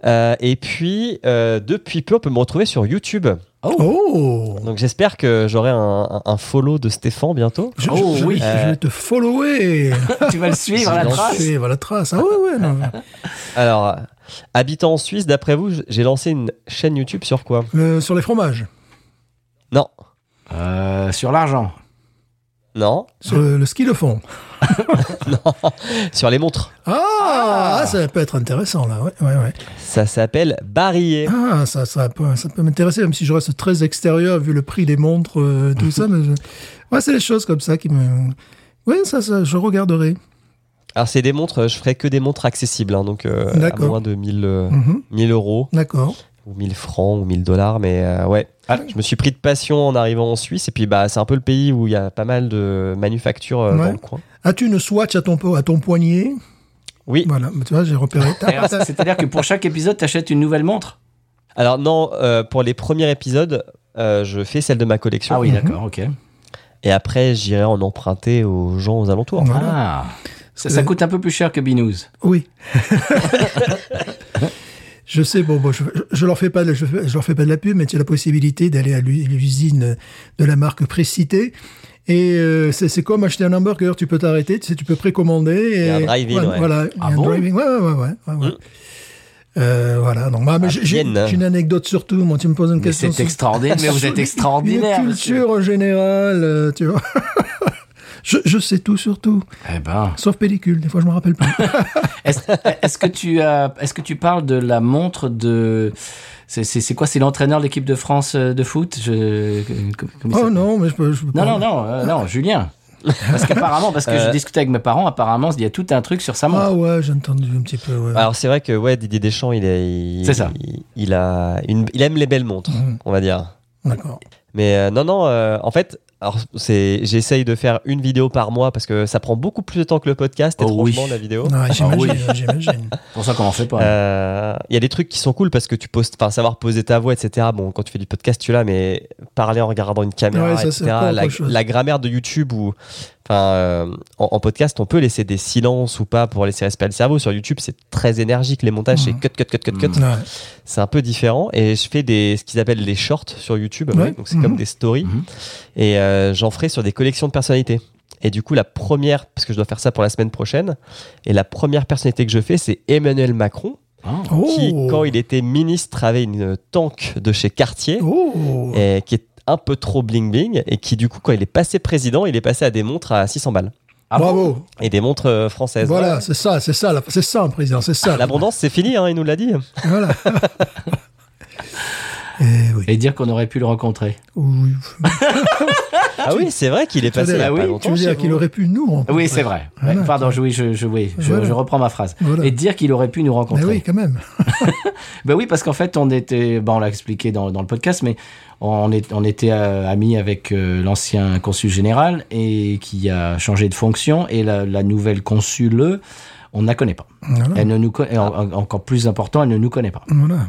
Euh, et puis, euh, depuis peu, on peut me retrouver sur YouTube. Oh Donc j'espère que j'aurai un, un- un follow de Stéphane bientôt. je, Oh, je- oui. je vais te follower tu vas le suivre à la trace. Suivre la trace. Ah ouais, ouais. non. Alors, euh, habitant en Suisse, d'après vous, j'ai lancé une chaîne YouTube sur quoi? Le- sur les fromages. Non, Euh, sur l'argent. non, Sur le, le ski de fond. sur les montres. Ah, ah, ça peut être intéressant, là. Ouais, ouais, ouais. Ça s'appelle Barillet. Ah, ça, ça peut, ça peut m'intéresser, même si je reste très extérieur vu le prix des montres, euh, tout ça. Mais je- Ouais, c'est des choses comme ça qui me. Ouais, ça, ça je regarderai. Alors, c'est des montres, euh, je ferai que des montres accessibles, hein, donc euh, à moins de 1000, euh, Mhm. 1000 euros, D'accord. Ou 1000 francs, ou 1000 dollars, mais euh, ouais. Ah. Je me suis pris de passion en arrivant en Suisse, et puis bah, c'est un peu le pays où il y a pas mal de manufactures euh, Ouais. dans le coin. As-tu une swatch à ton, po- à ton poignet? Oui, Voilà, tu vois, j'ai repéré. C'est-à-dire que pour chaque épisode, t'achètes une nouvelle montre? Alors non, euh, pour les premiers épisodes, euh, je fais celle de ma collection, Ah oui, Mhm. d'accord, ok. et après j'irai en emprunter aux gens aux alentours. Voilà. Ah, ça, ça coûte un peu plus cher que Binous. Oui. je sais, bon, bon, je, je leur fais pas, de- je, je leur fais pas de la pub, mais tu as la possibilité d'aller à l'u- l'usine de la marque précitée. Et euh, c'est c'est comme acheter un hamburger, tu peux t'arrêter, tu sais, tu peux précommander. Et, Et un drive-in, voilà, ouais. Voilà, Ah bon? ouais, ouais, ouais, ouais, ouais, ouais. Mm. Euh, voilà, donc, bah, j'ai j'ai une anecdote surtout. Moi, tu me poses une Mais question. c'est extraordinaire. Mais vous êtes extraordinaire. Une culture générale, euh, tu vois. je, je sais tout sur tout, Eh ben, sauf pellicule. Des fois, je me rappelle pas. est-ce que tu as, est-ce que tu parles de la montre de, c'est quoi, c'est l'entraîneur de l'équipe de France euh, de foot? Je, oh non, mais je peux. Je peux Non, pas. non, non, euh, non, Julien. Parce qu'apparemment, parce que Euh. j'ai discuté avec mes parents, apparemment, il y a tout un truc sur sa montre. Ah ouais, j'ai entendu un petit peu. Ouais. Alors c'est vrai que ouais, Didier Deschamps, il, est, il, C'est ça. il, il a une, il aime les belles montres, Mhm. on va dire. D'accord. Mais euh, non, non, euh, en fait, alors c'est, j'essaye de faire une vidéo par mois parce que ça prend beaucoup plus de temps que le podcast, Oh oui. étrangement, la vidéo. Ah, j'imagine, oui. j'imagine. C'est pour ça qu'on en fait pas. Euh, Il y a des trucs qui sont cool parce que tu poses, enfin, savoir poser ta voix, etc. Bon, quand tu fais du podcast, tu l'as, mais parler en regardant une caméra, Ouais, etc. La, grammaire de YouTube ou, enfin, euh, en, en podcast, on peut laisser des silences ou pas pour laisser respirer le cerveau. Sur YouTube, c'est très énergique. Les montages, c'est cut, cut, cut, cut, cut. Mhm. Ouais. C'est un peu différent. Et je fais des, ce qu'ils appellent des shorts sur YouTube. Ouais. ouais. Donc, c'est comme des stories. Et euh, j'en ferai sur des collections de personnalités. Et du coup, la première, parce que je dois faire ça pour la semaine prochaine, et la première personnalité que je fais, c'est Emmanuel Macron Ah. Oh. qui, quand il était ministre, avait une tank de chez Cartier, Oh. et qui est un peu trop bling bling, et qui, du coup, quand il est passé président, il est passé à des montres à 600 balles. Ah bon Bravo. Et des montres euh, françaises. Voilà, c'est ça, c'est ça, c'est ça, un président, c'est ça. L'abondance, c'est fini, hein, il nous l'a dit. Voilà. Eh oui. Et dire qu'on aurait pu le rencontrer. Oui. Ah oui, c'est vrai qu'il est passé pas oui, longtemps Tu veux dire qu'il aurait pu nous rencontrer Oui, c'est vrai. Ouais, Voilà. Pardon, je, oui, je, je, oui, je, Voilà. je reprends ma phrase. Voilà. Et dire qu'il aurait pu nous Mais rencontrer. oui, quand même. Ben oui, parce qu'en fait, on était, bon, on l'a expliqué dans, dans le podcast, mais on, est, on était euh, amis avec euh, l'ancien consul général et qui a changé de fonction et la, la nouvelle consule, on ne la connaît pas. Voilà. Elle ne nous en- encore plus important, elle ne nous connaît pas. Voilà.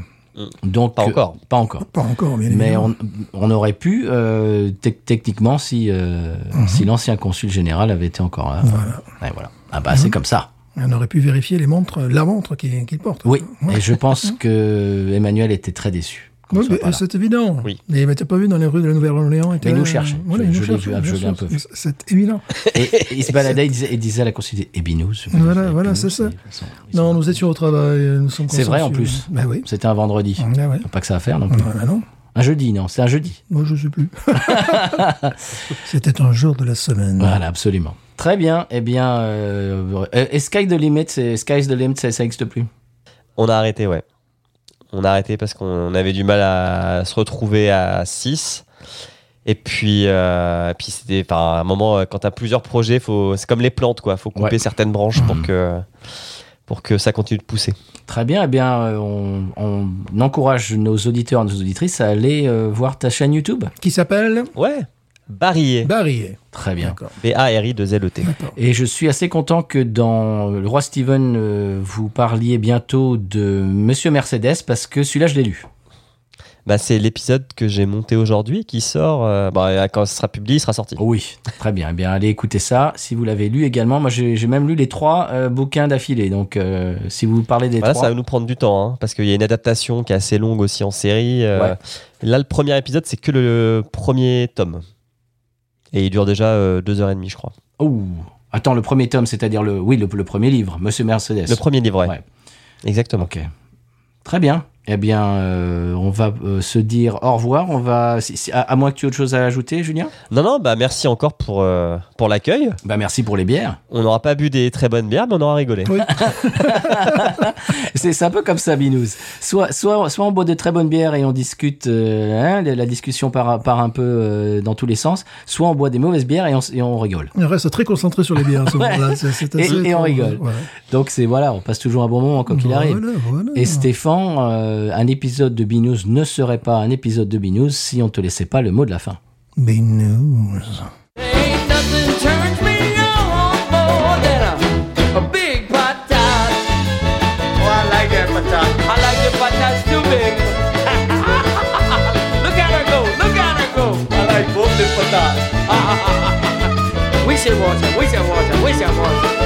Donc Pas euh, encore. Pas encore. Pas encore, bien Mais évidemment. on, on aurait pu euh, tec- techniquement si euh, si l'ancien consul général avait été encore là. Voilà. Ouais, voilà. Ah bah c'est comme ça. On aurait pu vérifier les montres, la montre qu'il porte. Oui. Ouais. Et je pense que Emmanuel était très déçu. Oui, soit c'est évident. Oui. Mais, mais t'as pas vu dans les rues de la Nouvelle-Orléans Mais il nous là, cherchait. Voilà, Je- l'ai vu, je l'ai un peu c'est- évident. Et, il se baladait, il disait, il disait à la consul Ebinous. Voilà, voilà, c'est ça. Non, nous étions au travail. Nous sommes C'est vrai, en plus. Ben oui. C'était un vendredi. Ah ouais. Pas que ça à faire non plus. Ah, non, Un jeudi, non, c'est un jeudi. moi je sais plus. C'était un jour de la semaine. Voilà, absolument. Très bien. Eh bien, euh, et Sky the Limit, Sky's the Limit, ça ça n'existe plus. On a arrêté, ouais. On a arrêté parce qu'on avait du mal à se retrouver à 6. Et puis, euh, puis c'était, enfin, à un moment, euh, quand tu as plusieurs projets, faut, c'est comme les plantes, quoi. Faut couper Ouais. certaines branches pour Mhm. que, pour que ça continue de pousser. Très bien. Eh bien, euh, on, on encourage nos auditeurs et nos auditrices à aller euh, voir ta chaîne YouTube. Qui s'appelle? Ouais. Barillé. Barrier. Très bien. D'accord. B-A-R-I-2-L-E-T. D'accord. Et je suis assez content que dans Le Roi Steven, euh, vous parliez bientôt de Monsieur Mercedes parce que celui-là, je l'ai lu. Bah, c'est l'épisode que j'ai monté aujourd'hui qui sort. euh, bah, quand ce sera publié, il sera sorti. Oui, très bien. Eh bien, allez écouter ça. Si vous l'avez lu également, moi j'ai j'ai même lu les trois euh, bouquins d'affilée. Donc, euh, si vous parlez des Voilà, trois, ça va nous prendre du temps, hein, parce qu'il y a une adaptation qui est assez longue aussi en série. euh, Ouais. Là, le premier épisode, c'est que le premier tome. Et il dure déjà euh, deux heures et demie, je crois. Ouh. Attends, le premier tome, c'est-à-dire le, oui, le, le premier livre, Monsieur Mercedes. Le premier livre, ouais. Ouais. Exactement. Ok. Très bien. Eh bien, euh, on va euh, se dire au revoir. On va, si- si- à, à moins que tu aies autre chose à ajouter, Julien? Non, non, bah merci encore pour, euh, pour l'accueil. Bah merci pour les bières. On n'aura pas bu des très bonnes bières, mais on aura rigolé. Oui. C'est un peu comme ça, Binous. Soit, soit, soit on boit de très bonnes bières et on discute, euh, hein, la, la discussion part, part un peu euh, dans tous les sens. Soit on boit des mauvaises bières et on, s- et on rigole. On reste très concentré sur les bières à ce Et- assez et on rigole. Donc c'est voilà, on passe toujours un bon moment quoi qu'il arrive. Voilà, voilà. Et Stéphane, euh, un épisode de Binous ne serait pas un épisode de Binous si on te laissait pas le mot de la fin. Oh,